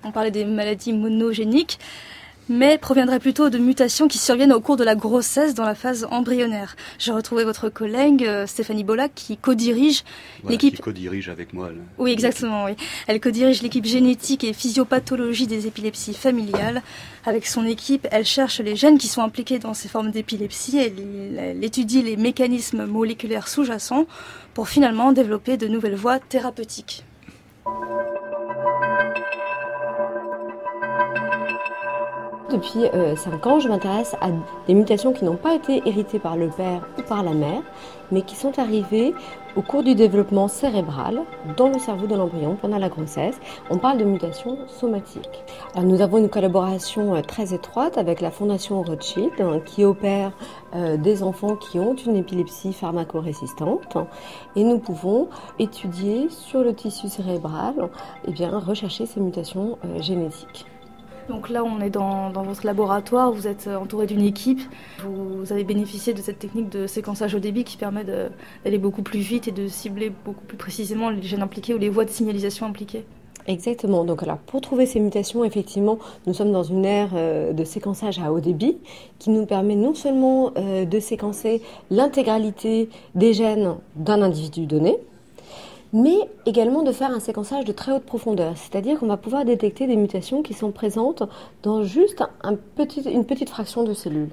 on parlait des maladies monogéniques, mais proviendrait plutôt de mutations qui surviennent au cours de la grossesse dans la phase embryonnaire. J'ai retrouvé votre collègue euh, Stéphanie Bollac qui co-dirige Voilà, l'équipe. qui co-dirige avec moi. là. Oui, exactement, oui. Elle co-dirige l'équipe génétique et physiopathologie des épilepsies familiales. Avec son équipe, elle cherche les gènes qui sont impliqués dans ces formes d'épilepsie. Elle, elle étudie les mécanismes moléculaires sous-jacents pour finalement développer de nouvelles voies thérapeutiques. Depuis 5 ans, je m'intéresse à des mutations qui n'ont pas été héritées par le père ou par la mère, mais qui sont arrivées au cours du développement cérébral dans le cerveau de l'embryon pendant la grossesse. On parle de mutations somatiques. Nous avons une collaboration euh, très étroite avec la Fondation Rothschild hein, qui opère euh, des enfants qui ont une épilepsie pharmacorésistante et nous pouvons étudier sur le tissu cérébral et bien, rechercher ces mutations euh, génétiques. Donc là, on est dans, votre laboratoire, vous êtes entouré d'une équipe, vous avez bénéficié de cette technique de séquençage au débit qui permet d'aller beaucoup plus vite et de cibler beaucoup plus précisément les gènes impliqués ou les voies de signalisation impliquées. Exactement. Donc, alors, pour trouver ces mutations, effectivement, nous sommes dans une ère euh, de séquençage à haut débit qui nous permet non seulement euh, de séquencer l'intégralité des gènes d'un individu donné, mais également de faire un séquençage de très haute profondeur. C'est-à-dire qu'on va pouvoir détecter des mutations qui sont présentes dans juste une petite fraction de cellules.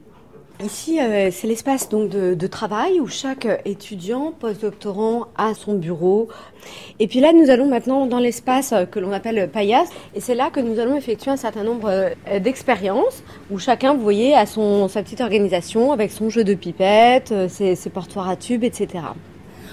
Ici, euh, c'est l'espace donc de, travail où chaque étudiant postdoctorant a son bureau. Et puis là, nous allons maintenant dans l'espace que l'on appelle paillasse. Et c'est là que nous allons effectuer un certain nombre euh, d'expériences où chacun, vous voyez, a son, sa petite organisation avec son jeu de pipette, euh, ses, ses portoirs à tubes, etc.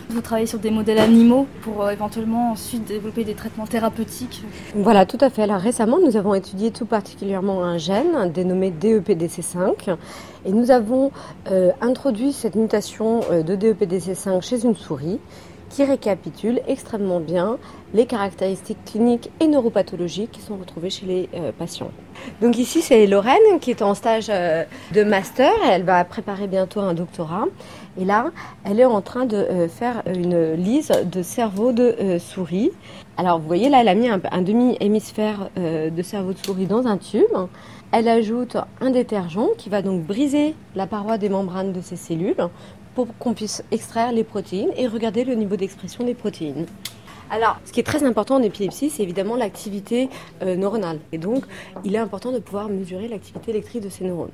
Vous travaillez sur des modèles animaux pour euh, éventuellement ensuite développer des traitements thérapeutiques. Voilà, tout à fait. Alors récemment, nous avons étudié tout particulièrement un gène dénommé DEPDC5 et nous avons euh, introduit cette mutation euh, de DEPDC5 chez une souris qui récapitule extrêmement bien les caractéristiques cliniques et neuropathologiques qui sont retrouvées chez les euh, patients. Donc ici, c'est Lorraine qui est en stage euh, de master elle va préparer bientôt un doctorat. Et là, elle est en train de euh, faire une lise de cerveau de souris. Alors vous voyez là, elle a mis un, un demi-hémisphère de cerveau de souris dans un tube. Elle ajoute un détergent qui va donc briser la paroi des membranes de ces cellules pour qu'on puisse extraire les protéines et regarder le niveau d'expression des protéines. Alors, ce qui est très important en épilepsie, c'est évidemment l'activité euh, neuronale. Et donc, il est important de pouvoir mesurer l'activité électrique de ces neurones.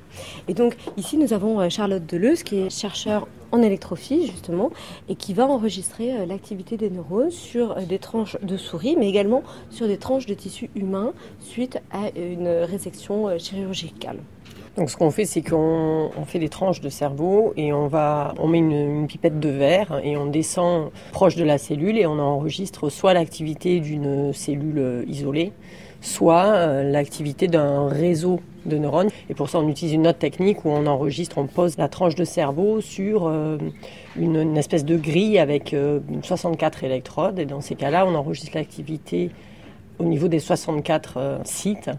Et donc, ici, nous avons euh, Charlotte Deleuze, qui est chercheur en électrophilie justement et qui va enregistrer euh, l'activité des neurones sur des tranches de souris mais également sur des tranches de tissu humain suite à une résection chirurgicale. Donc ce qu'on fait, c'est qu'on fait des tranches de cerveau et on va, on met une, pipette de verre et on descend proche de la cellule et on enregistre soit l'activité d'une cellule isolée, soit euh, l'activité d'un réseau de neurones. Et pour ça, on utilise une autre technique où on enregistre, on pose la tranche de cerveau sur euh, une, espèce de grille avec 64 euh, électrodes. Et dans ces cas-là, on enregistre l'activité au niveau des 64 euh, sites.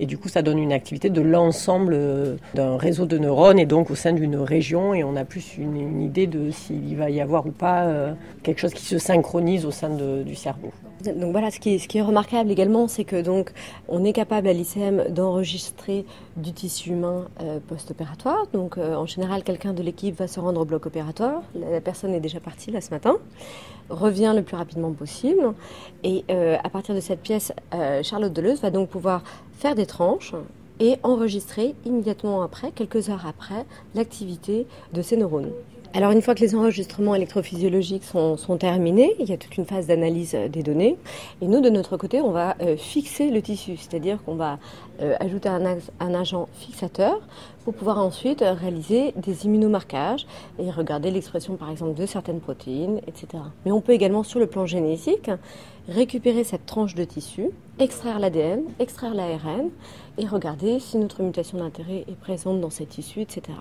Et du coup, ça donne une activité de l'ensemble euh, d'un réseau de neurones et donc au sein d'une région. Et on a plus une, idée de s'il va y avoir ou pas euh, quelque chose qui se synchronise au sein du cerveau. Donc voilà, ce qui est, remarquable également, c'est que donc on est capable à l'ICM d'enregistrer du tissu humain post-opératoire. Donc en général, quelqu'un de l'équipe va se rendre au bloc opératoire. La, personne est déjà partie là ce matin revient le plus rapidement possible. Et euh, à partir de cette pièce, euh, Charlotte Deleuze va donc pouvoir faire des tranches et enregistrer immédiatement après, quelques heures après, l'activité de ces neurones. Alors une fois que les enregistrements électrophysiologiques sont, terminés, il y a toute une phase d'analyse des données. Et nous, de notre côté, on va euh, fixer le tissu, c'est-à-dire qu'on va ajouter un, un, agent fixateur pour pouvoir ensuite réaliser des immunomarquages et regarder l'expression par exemple de certaines protéines, etc. Mais on peut également sur le plan génétique récupérer cette tranche de tissu, extraire l'ADN, extraire l'ARN et regarder si notre mutation d'intérêt est présente dans ces tissus, etc.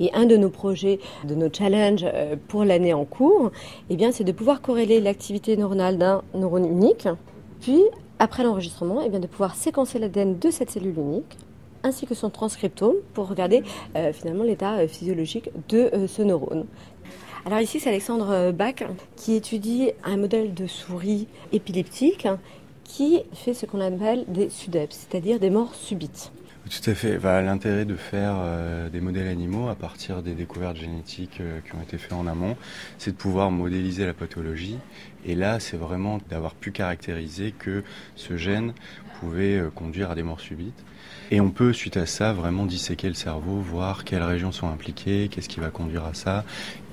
Et un de nos projets, de nos challenges euh, pour l'année en cours, eh bien, c'est de pouvoir corréler l'activité neuronale d'un neurone unique, puis après l'enregistrement, eh bien, de pouvoir séquencer l'ADN de cette cellule unique ainsi que son transcriptome pour regarder euh, finalement l'état euh, physiologique de ce neurone. Alors ici, c'est Alexandre Bach qui étudie un modèle de souris épileptique qui fait ce qu'on appelle des SUDEP, c'est-à-dire des morts subites. Tout à fait. Bah, L'intérêt de faire des modèles animaux à partir des découvertes génétiques qui ont été faites en amont, c'est de pouvoir modéliser la pathologie. Et là, c'est vraiment d'avoir pu caractériser que ce gène pouvait conduire à des morts subites. Et on peut, suite à ça, vraiment disséquer le cerveau, voir quelles régions sont impliquées, qu'est-ce qui va conduire à ça,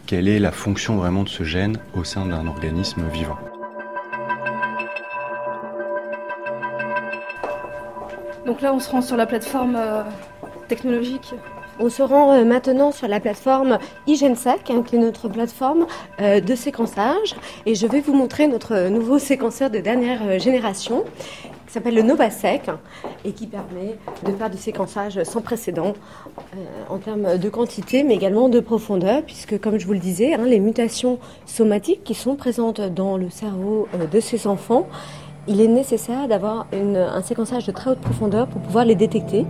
quelle est la fonction vraiment de ce gène au sein d'un organisme vivant. Donc là, on se rend sur la plateforme euh, technologique on se rend euh, maintenant sur la plateforme iGenSec, hein, qui est notre plateforme euh, de séquençage. Et je vais vous montrer notre nouveau séquenceur de dernière génération s'appelle le Novasec et qui permet de faire du séquençage sans précédent euh, en termes de quantité mais également de profondeur puisque comme je vous le disais, hein, les mutations somatiques qui sont présentes dans le cerveau euh, de ces enfants, il est nécessaire d'avoir un séquençage de très haute profondeur pour pouvoir les détecter.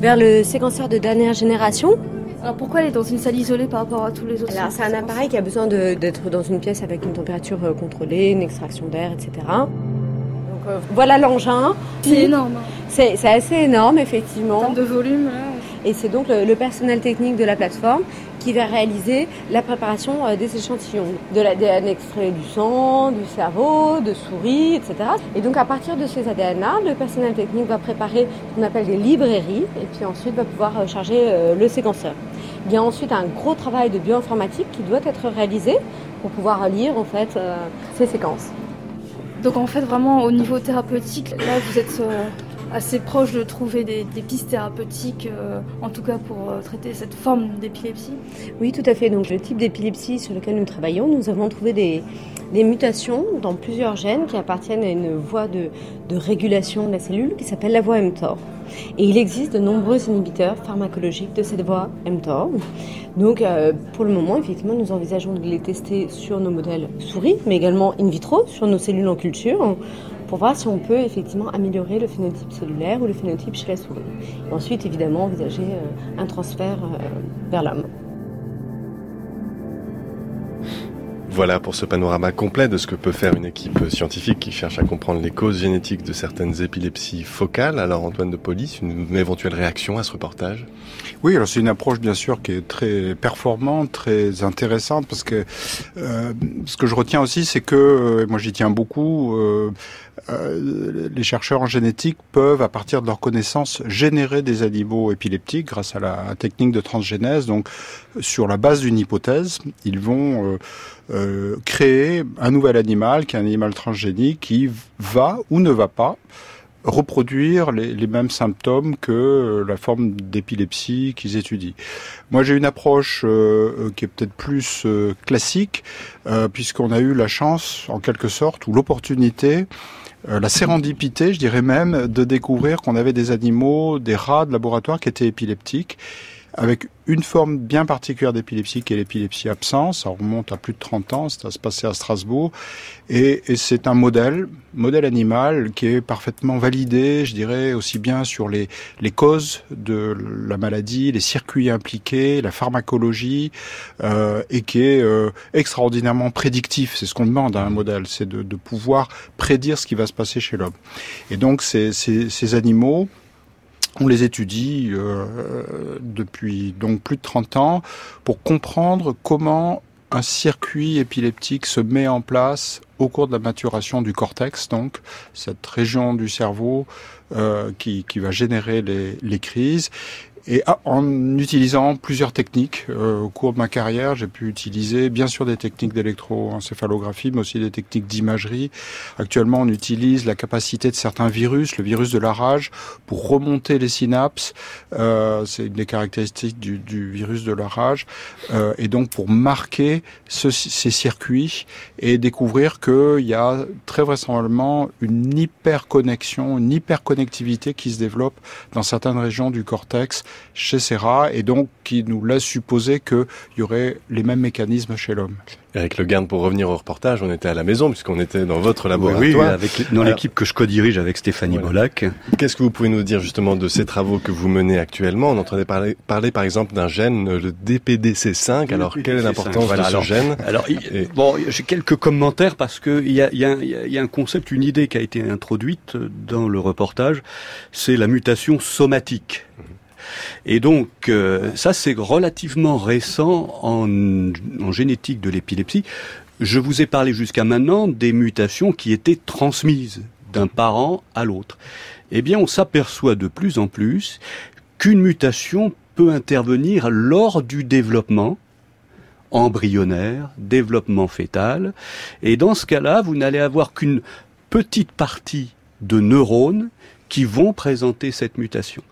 Vers le séquenceur de dernière génération alors pourquoi elle est dans une salle isolée par rapport à tous les autres Alors c'est un appareil qui a besoin d'être dans une pièce avec une température euh, contrôlée, une extraction d'air, etc. Donc euh, voilà l'engin. C'est énorme. Hein. C'est assez énorme effectivement. En termes de volume. Et c'est donc le, personnel technique de la plateforme qui va réaliser la préparation euh, des échantillons, de l'ADN extrait du sang, du cerveau, de souris, etc. Et donc à partir de ces ADN-là, le personnel technique va préparer ce qu'on appelle des librairies et puis ensuite va pouvoir charger le séquenceur. Il y a ensuite un gros travail de bioinformatique qui doit être réalisé pour pouvoir lire en fait euh, ces séquences. Donc en fait vraiment au niveau thérapeutique, là vous êtes euh, assez proche de trouver des, pistes thérapeutiques, euh, en tout cas pour traiter cette forme d'épilepsie Oui, tout à fait. Donc le type d'épilepsie sur lequel nous travaillons, nous avons trouvé des, mutations dans plusieurs gènes qui appartiennent à une voie de, de régulation de la cellule qui s'appelle la voie mTOR. Et il existe de nombreux inhibiteurs pharmacologiques de cette voie mTOR. Donc euh, pour le moment, effectivement, nous envisageons de les tester sur nos modèles souris, mais également in vitro, sur nos cellules en culture, pour voir si on peut effectivement améliorer le phénotype cellulaire ou le phénotype chez la souris. Et ensuite, évidemment, envisager euh, un transfert euh, vers l'homme. Voilà pour ce panorama complet de ce que peut faire une équipe scientifique qui cherche à comprendre les causes génétiques de certaines épilepsies focales. Alors Antoine de Police, une éventuelle réaction à ce reportage? Oui, alors c'est une approche bien sûr qui est très performante, très intéressante parce que euh, ce que je retiens aussi c'est que, euh, moi j'y tiens beaucoup, euh, les chercheurs en génétique peuvent, à partir de leurs connaissances, générer des animaux épileptiques grâce à la technique de transgénèse. Donc, sur la base d'une hypothèse, ils vont créer un nouvel animal, qui est un animal transgénique, qui va ou ne va pas reproduire les, les, mêmes symptômes que la forme d'épilepsie qu'ils étudient. Moi, j'ai une approche euh, qui est peut-être plus euh, classique, euh, puisqu'on a eu la chance, en quelque sorte, ou l'opportunité euh, la sérendipité, je dirais même, de découvrir qu'on avait des animaux, des rats de laboratoire qui étaient épileptiques, avec une forme bien particulière d'épilepsie qui est l'épilepsie absence. Ça remonte à plus de 30 ans, ça se passait à Strasbourg. Et, et c'est un modèle, modèle animal qui est parfaitement validé, je dirais, aussi bien sur les, les causes de la maladie, les circuits impliqués, la pharmacologie, euh, et qui est euh, extraordinairement prédictif. C'est ce qu'on demande à un modèle, c'est de, de, pouvoir prédire ce qui va se passer chez l'homme. Et donc ces, ces, ces animaux, on les étudie euh, depuis donc plus de 30 ans pour comprendre comment un circuit épileptique se met en place au cours de la maturation du cortex, donc cette région du cerveau euh, qui, qui, va générer les, les crises et en utilisant plusieurs techniques euh, au cours de ma carrière, j'ai pu utiliser bien sûr des techniques d'électroencéphalographie, mais aussi des techniques d'imagerie. Actuellement, on utilise la capacité de certains virus, le virus de la rage, pour remonter les synapses. Euh, C'est une des caractéristiques du, du, virus de la rage, euh, et donc pour marquer ce, ces circuits et découvrir qu'il y a très vraisemblablement une hyperconnexion, une hyperconnectivité qui se développe dans certaines régions du cortex chez ces rats et donc qui nous laisse supposer qu'il y aurait les mêmes mécanismes chez l'homme. Eric Le Garde, pour revenir au reportage, on était à la maison puisqu'on était dans votre laboratoire. Oui, avec, dans l'équipe que je co-dirige avec Stéphanie voilà. Bolac. Qu'est-ce que vous pouvez nous dire justement de ces travaux que vous menez actuellement? On entendait parler, parler par exemple d'un gène, le DPDC5. Alors, quelle est l'importance voilà, de ce alors, gène? Alors, et... bon, j'ai quelques commentaires parce que il y a, y, a, y a un concept, une idée qui a été introduite dans le reportage, c'est la mutation somatique. Et donc, euh, ça c'est relativement récent en, en génétique de l'épilepsie. Je vous ai parlé jusqu'à maintenant des mutations qui étaient transmises d'un parent à l'autre. Eh bien, on s'aperçoit de plus en plus qu'une mutation peut intervenir lors du développement embryonnaire, développement fœtal, et dans ce cas-là, vous n'allez avoir qu'une petite partie de neurones qui vont présenter cette mutation.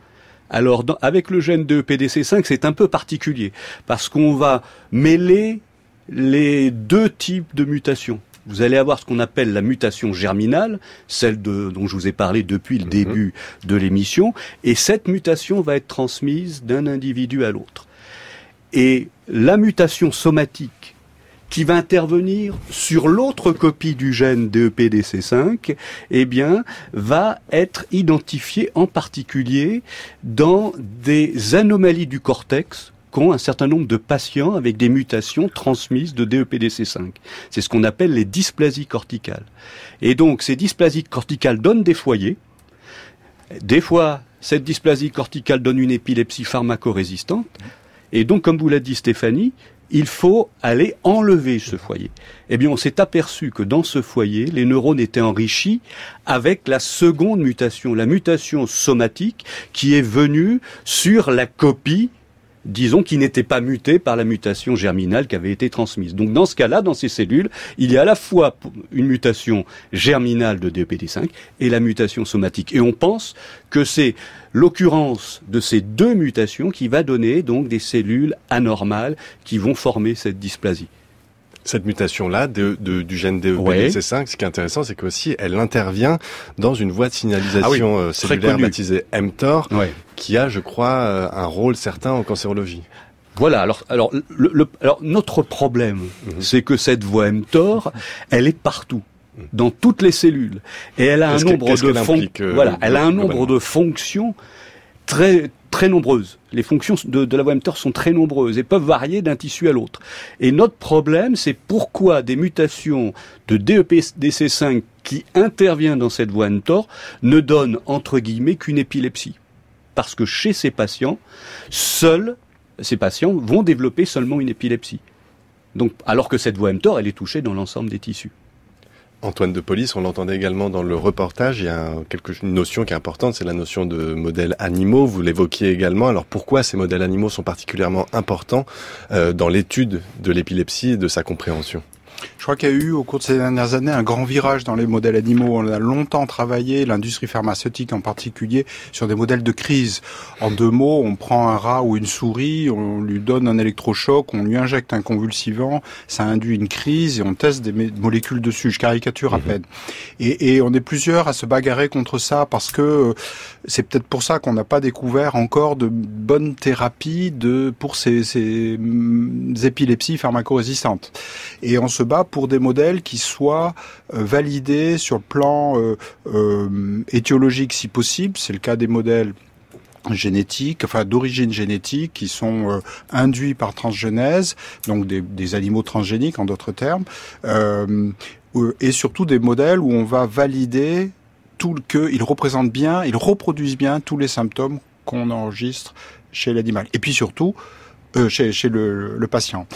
Alors, dans, avec le gène de PDC5, c'est un peu particulier parce qu'on va mêler les deux types de mutations. Vous allez avoir ce qu'on appelle la mutation germinale, celle de, dont je vous ai parlé depuis le mmh. début de l'émission, et cette mutation va être transmise d'un individu à l'autre. Et la mutation somatique qui va intervenir sur l'autre copie du gène DEPDC5, eh bien, va être identifié en particulier dans des anomalies du cortex qu'ont un certain nombre de patients avec des mutations transmises de DEPDC5. C'est ce qu'on appelle les dysplasies corticales. Et donc, ces dysplasies corticales donnent des foyers. Des fois, cette dysplasie corticale donne une épilepsie pharmacorésistante. Et donc, comme vous l'a dit Stéphanie, il faut aller enlever ce foyer. Eh bien, on s'est aperçu que dans ce foyer, les neurones étaient enrichis avec la seconde mutation, la mutation somatique qui est venue sur la copie disons, qui n'était pas muté par la mutation germinale qui avait été transmise. Donc dans ce cas-là, dans ces cellules, il y a à la fois une mutation germinale de DEPT5 et la mutation somatique. Et on pense que c'est l'occurrence de ces deux mutations qui va donner donc des cellules anormales qui vont former cette dysplasie cette mutation-là de, de, du gène DEPDC5, ouais. ce qui est intéressant, c'est qu'aussi elle intervient dans une voie de signalisation ah oui, cellulaire baptisée mTOR, ouais. qui a, je crois, un rôle certain en cancérologie. Voilà. Alors, alors, le, le, alors notre problème, mm -hmm. c'est que cette voie mTOR, elle est partout dans toutes les cellules et elle a un nombre de qu euh, voilà, elle a un nombre de fonctions très très nombreuses. Les fonctions de, la voie mTOR sont très nombreuses et peuvent varier d'un tissu à l'autre. Et notre problème, c'est pourquoi des mutations de DEPDC5 qui interviennent dans cette voie mTOR ne donnent entre guillemets qu'une épilepsie. Parce que chez ces patients, seuls ces patients vont développer seulement une épilepsie. Donc, alors que cette voie mTOR, elle est touchée dans l'ensemble des tissus. Antoine de Police, on l'entendait également dans le reportage, il y a quelque, une notion qui est importante, c'est la notion de modèles animaux, vous l'évoquiez également. Alors pourquoi ces modèles animaux sont particulièrement importants euh, dans l'étude de l'épilepsie et de sa compréhension? Je crois qu'il y a eu au cours de ces dernières années un grand virage dans les modèles animaux. On a longtemps travaillé, l'industrie pharmaceutique en particulier, sur des modèles de crise. En deux mots, on prend un rat ou une souris, on lui donne un électrochoc, on lui injecte un convulsivant, ça induit une crise et on teste des molécules dessus. Je caricature à mhm. peine. Et, et, on est plusieurs à se bagarrer contre ça parce que euh, c'est peut-être pour ça qu'on n'a pas découvert encore de bonnes thérapies de pour ces, ces mm, épilepsies pharmacorésistantes. Et on se pour des modèles qui soient euh, validés sur le plan euh, euh, étiologique si possible. C'est le cas des modèles génétiques, enfin d'origine génétique, qui sont induits par transgenèse, donc des, animaux transgéniques en d'autres termes, et surtout des modèles où on va valider tout qu'ils représentent bien, ils reproduisent bien tous les symptômes qu'on enregistre chez l'animal, et puis surtout chez, le, le patient.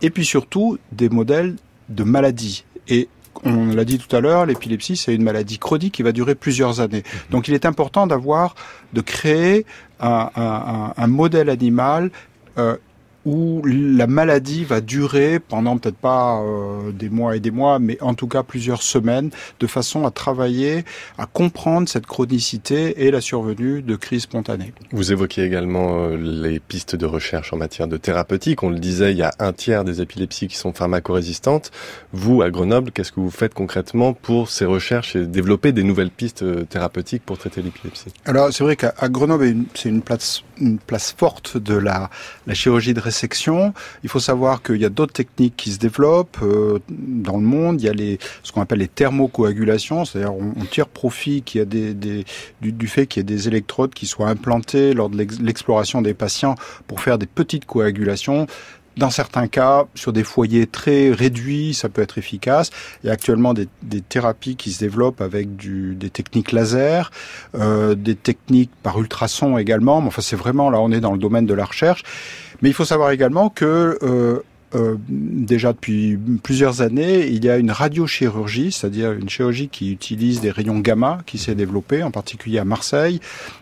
Et puis surtout des modèles de maladie. Et on l'a dit tout à l'heure, l'épilepsie, c'est une maladie chronique qui va durer plusieurs années. Donc il est important d'avoir, de créer un, modèle animal euh, où la maladie va durer pendant peut-être pas euh, des mois et des mois, mais en tout cas plusieurs semaines, de façon à travailler, à comprendre cette chronicité et la survenue de crises spontanées. Vous évoquiez également euh, les pistes de recherche en matière de thérapeutique. On le disait, il y a un tiers des épilepsies qui sont pharmacorésistantes. Vous, à Grenoble, qu'est-ce que vous faites concrètement pour ces recherches et développer des nouvelles pistes euh, thérapeutiques pour traiter l'épilepsie? Alors, c'est vrai qu'à Grenoble, c'est une place, une place forte de la, la chirurgie de section. Il faut savoir qu'il y a d'autres techniques qui se développent euh, dans le monde. Il y a les, ce qu'on appelle les thermocoagulations, c'est-à-dire on, tire profit qu'il y a des, des du, du, fait qu'il y ait des électrodes qui soient implantées lors de l'exploration des patients pour faire des petites coagulations. Dans certains cas, sur des foyers très réduits, ça peut être efficace. Il y a actuellement des, des thérapies qui se développent avec du, des techniques laser, euh, des techniques par ultrasons également. Mais enfin, c'est vraiment là, on est dans le domaine de la recherche. Mais il faut savoir également que euh, euh, déjà depuis plusieurs années, il y a une radiochirurgie, c'est-à-dire une chirurgie qui utilise des rayons gamma, qui s'est développée, en particulier à Marseille,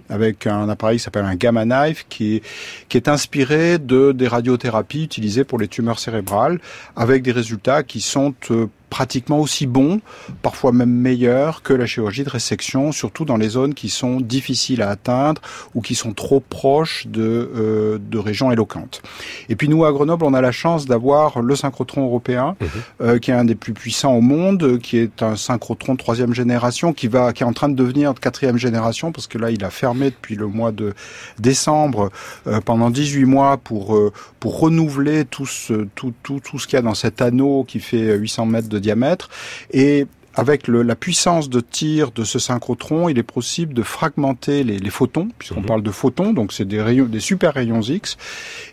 avec un appareil qui s'appelle un gamma knife, qui est, qui est inspiré de des radiothérapies utilisées pour les tumeurs cérébrales, avec des résultats qui sont euh, pratiquement aussi bon, parfois même meilleur que la chirurgie de résection, surtout dans les zones qui sont difficiles à atteindre ou qui sont trop proches de, euh, de régions éloquentes. Et puis nous, à Grenoble, on a la chance d'avoir le synchrotron européen, mhm. euh, qui est un des plus puissants au monde, qui est un synchrotron de troisième génération, qui va, qui est en train de devenir de quatrième génération, parce que là, il a fermé depuis le mois de décembre euh, pendant 18 mois pour, euh, pour renouveler tout ce, tout, tout, tout ce qu'il y a dans cet anneau qui fait 800 mètres de diamètre. Et avec le, la puissance de tir de ce synchrotron, il est possible de fragmenter les, les photons, puisqu'on mhm. parle de photons, donc c'est des rayons, des super rayons X,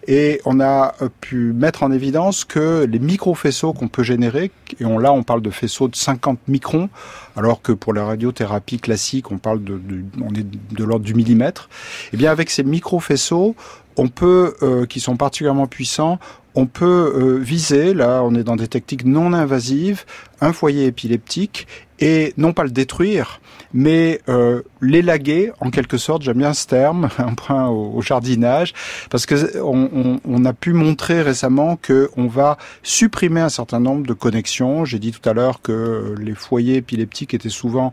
et on a euh, pu mettre en évidence que les micro-faisceaux qu'on peut générer, et on, là on parle de faisceaux de 50 microns, alors que pour la radiothérapie classique on parle de, de on est de l'ordre du millimètre, et eh bien avec ces micro-faisceaux, on peut, euh, qui sont particulièrement puissants, on peut euh, viser, là on est dans des techniques non invasives, un foyer épileptique et non pas le détruire, mais euh, l'élaguer en quelque sorte. J'aime bien ce terme, (laughs) un point au, jardinage, parce que on, a pu montrer récemment que on va supprimer un certain nombre de connexions. J'ai dit tout à l'heure que les foyers épileptiques étaient souvent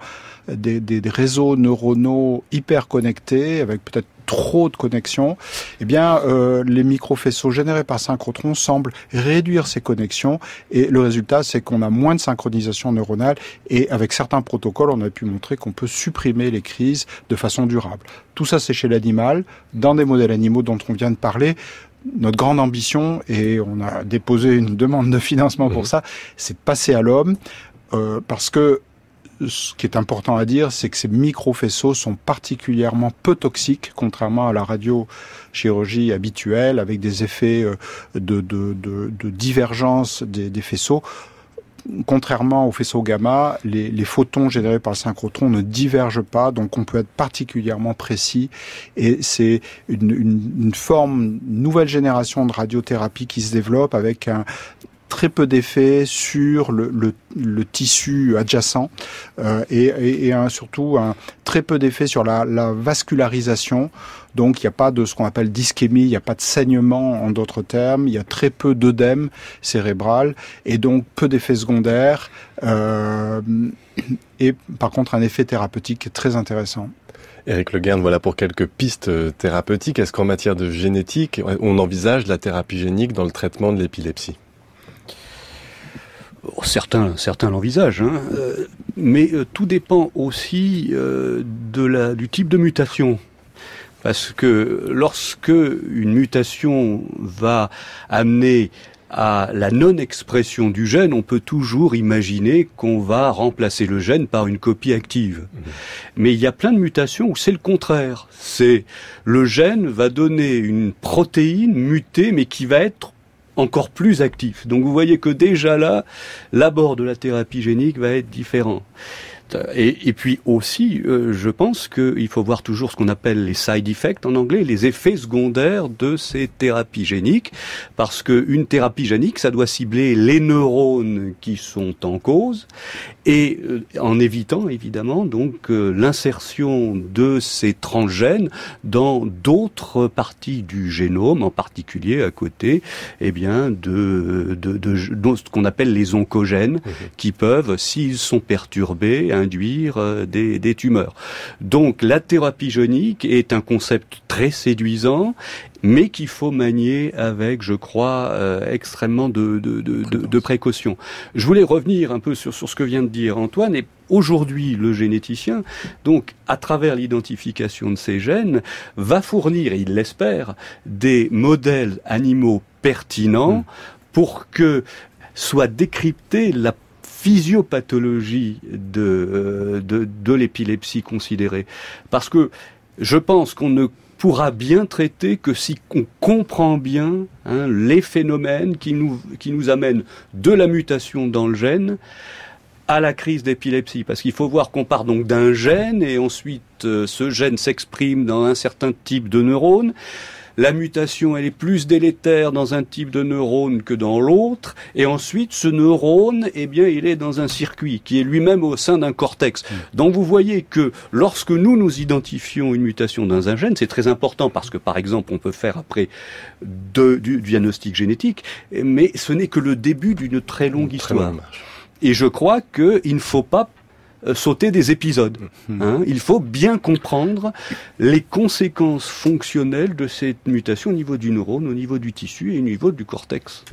des, des réseaux neuronaux hyper connectés, avec peut-être trop de connexions, eh bien, euh, les microfaisceaux générés par synchrotron semblent réduire ces connexions. Et le résultat, c'est qu'on a moins de synchronisation neuronale. Et avec certains protocoles, on a pu montrer qu'on peut supprimer les crises de façon durable. Tout ça, c'est chez l'animal, dans des modèles animaux dont on vient de parler. Notre grande ambition, et on a déposé une demande de financement pour ça, c'est de passer à l'homme, euh, parce que ce qui est important à dire, c'est que ces micro-faisceaux sont particulièrement peu toxiques, contrairement à la radiochirurgie habituelle, avec des effets euh, de, divergence des, des faisceaux contrairement aux faisceaux gamma, les, photons générés par le synchrotron ne divergent pas, donc on peut être particulièrement précis. Et c'est une, une, forme, une nouvelle génération de radiothérapie qui se développe avec un, très peu d'effet sur le, tissu adjacent euh, et, surtout un, très peu d'effet sur la, la, vascularisation. Donc il n'y a pas de ce qu'on appelle d'ischémie, il n'y a pas de saignement en d'autres termes, il y a très peu d'œdème cérébral et donc peu d'effets secondaires euh, et par contre un effet thérapeutique très intéressant. Éric Le Guern, voilà pour quelques pistes thérapeutiques. Est-ce qu'en matière de génétique, on envisage la thérapie génique dans le traitement de l'épilepsie? Certains, certains l'envisagent, hein. euh, mais euh, tout dépend aussi euh, de la, du type de mutation. Parce que lorsque une mutation va amener à la non-expression du gène, on peut toujours imaginer qu'on va remplacer le gène par une copie active. Mmh. Mais il y a plein de mutations où c'est le contraire. C'est le gène va donner une protéine mutée, mais qui va être encore plus actif. Donc vous voyez que déjà là, l'abord de la thérapie génique va être différent. Et, et, puis aussi, euh, je pense qu'il faut voir toujours ce qu'on appelle les side effects en anglais, les effets secondaires de ces thérapies géniques, parce qu'une thérapie génique, ça doit cibler les neurones qui sont en cause, et euh, en évitant évidemment donc euh, l'insertion de ces transgènes dans d'autres parties du génome, en particulier à côté, eh bien de, de, de, de ce qu'on appelle les oncogènes, mmh. qui peuvent, s'ils sont perturbés, induire euh, des, des tumeurs. Donc la thérapie génique est un concept très séduisant mais qu'il faut manier avec, je crois, euh, extrêmement de, de, de, de, précaution. Je voulais revenir un peu sur, sur ce que vient de dire Antoine, et aujourd'hui, le généticien, donc, à travers l'identification de ces gènes, va fournir, et il l'espère, des modèles animaux pertinents mmh. pour que soit décryptée la physiopathologie de, euh, de, de l'épilepsie considérée. Parce que je pense qu'on ne pourra bien traiter que si on comprend bien hein, les phénomènes qui nous, qui nous amènent de la mutation dans le gène à la crise d'épilepsie. Parce qu'il faut voir qu'on part donc d'un gène et ensuite euh, ce gène s'exprime dans un certain type de neurones la mutation elle est plus délétère dans un type de neurone que dans l'autre, et ensuite ce neurone, eh bien, il est dans un circuit qui est lui-même au sein d'un cortex. Mmh. Donc vous voyez que lorsque nous nous identifions une mutation dans un gène, c'est très important parce que par exemple on peut faire après de, du, diagnostic génétique, mais ce n'est que le début d'une très longue histoire. Très et je crois qu'il ne faut pas sauter des épisodes. Mmh. Hein. Il faut bien comprendre les conséquences fonctionnelles de cette mutation au niveau du neurone, au niveau du tissu et au niveau du cortex.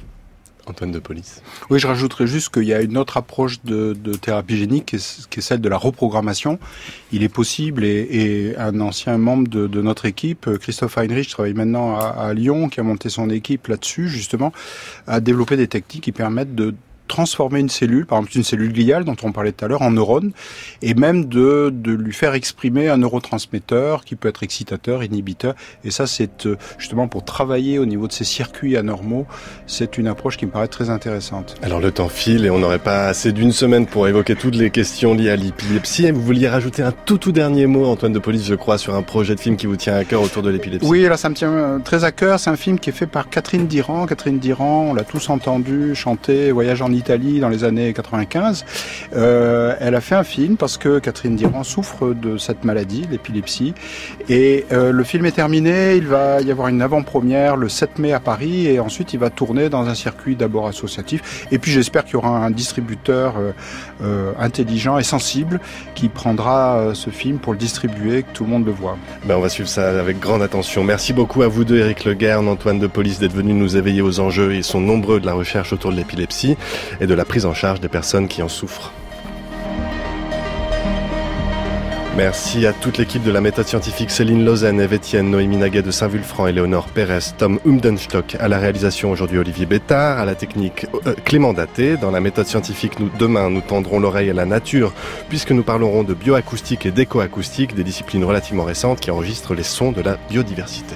Antoine de Police. Oui, je rajouterais juste qu'il y a une autre approche de, de thérapie génique qui est, qui est, celle de la reprogrammation. Il est possible, et, et un ancien membre de, de, notre équipe, Christophe Heinrich, travaille maintenant à, à Lyon, qui a monté son équipe là-dessus, justement, à développer des techniques qui permettent de transformer une cellule, par exemple une cellule gliale dont on parlait tout à l'heure, en neurone, et même de, de lui faire exprimer un neurotransmetteur qui peut être excitateur, inhibiteur. Et ça, c'est euh, justement pour travailler au niveau de ces circuits anormaux, c'est une approche qui me paraît très intéressante. Alors le temps file et on n'aurait pas assez d'une semaine pour évoquer toutes les questions liées à l'épilepsie. Vous vouliez rajouter un tout tout dernier mot, Antoine de Police, je crois, sur un projet de film qui vous tient à cœur autour de l'épilepsie. Oui, là ça me tient euh, très à cœur. C'est un film qui est fait par Catherine Diran. Catherine Diran, on l'a tous entendu chanter Voyage en Italie dans les années 95. Euh, elle a fait un film parce que Catherine Diran souffre de cette maladie, l'épilepsie. Et euh, le film est terminé, il va y avoir une avant-première le 7 mai à Paris et ensuite il va tourner dans un circuit d'abord associatif. Et puis j'espère qu'il y aura un distributeur euh, intelligent et sensible qui prendra ce film pour le distribuer, que tout le monde le voit. Ben on va suivre ça avec grande attention. Merci beaucoup à vous deux, Eric Leguerne, Antoine de Police, d'être venus nous éveiller aux enjeux. Ils sont nombreux de la recherche autour de l'épilepsie et de la prise en charge des personnes qui en souffrent. Merci à toute l'équipe de la méthode scientifique Céline Lausanne, Eve Etienne, Noémie Naguet de Saint-Vulfranc, Éléonore Pérez, Tom Umdenstock à la réalisation aujourd'hui Olivier Bétard, à la technique euh, Clément Daté. Dans la méthode scientifique, nous, demain, nous tendrons l'oreille à la nature puisque nous parlerons de bioacoustique et d'écoacoustique, des disciplines relativement récentes qui enregistrent les sons de la biodiversité.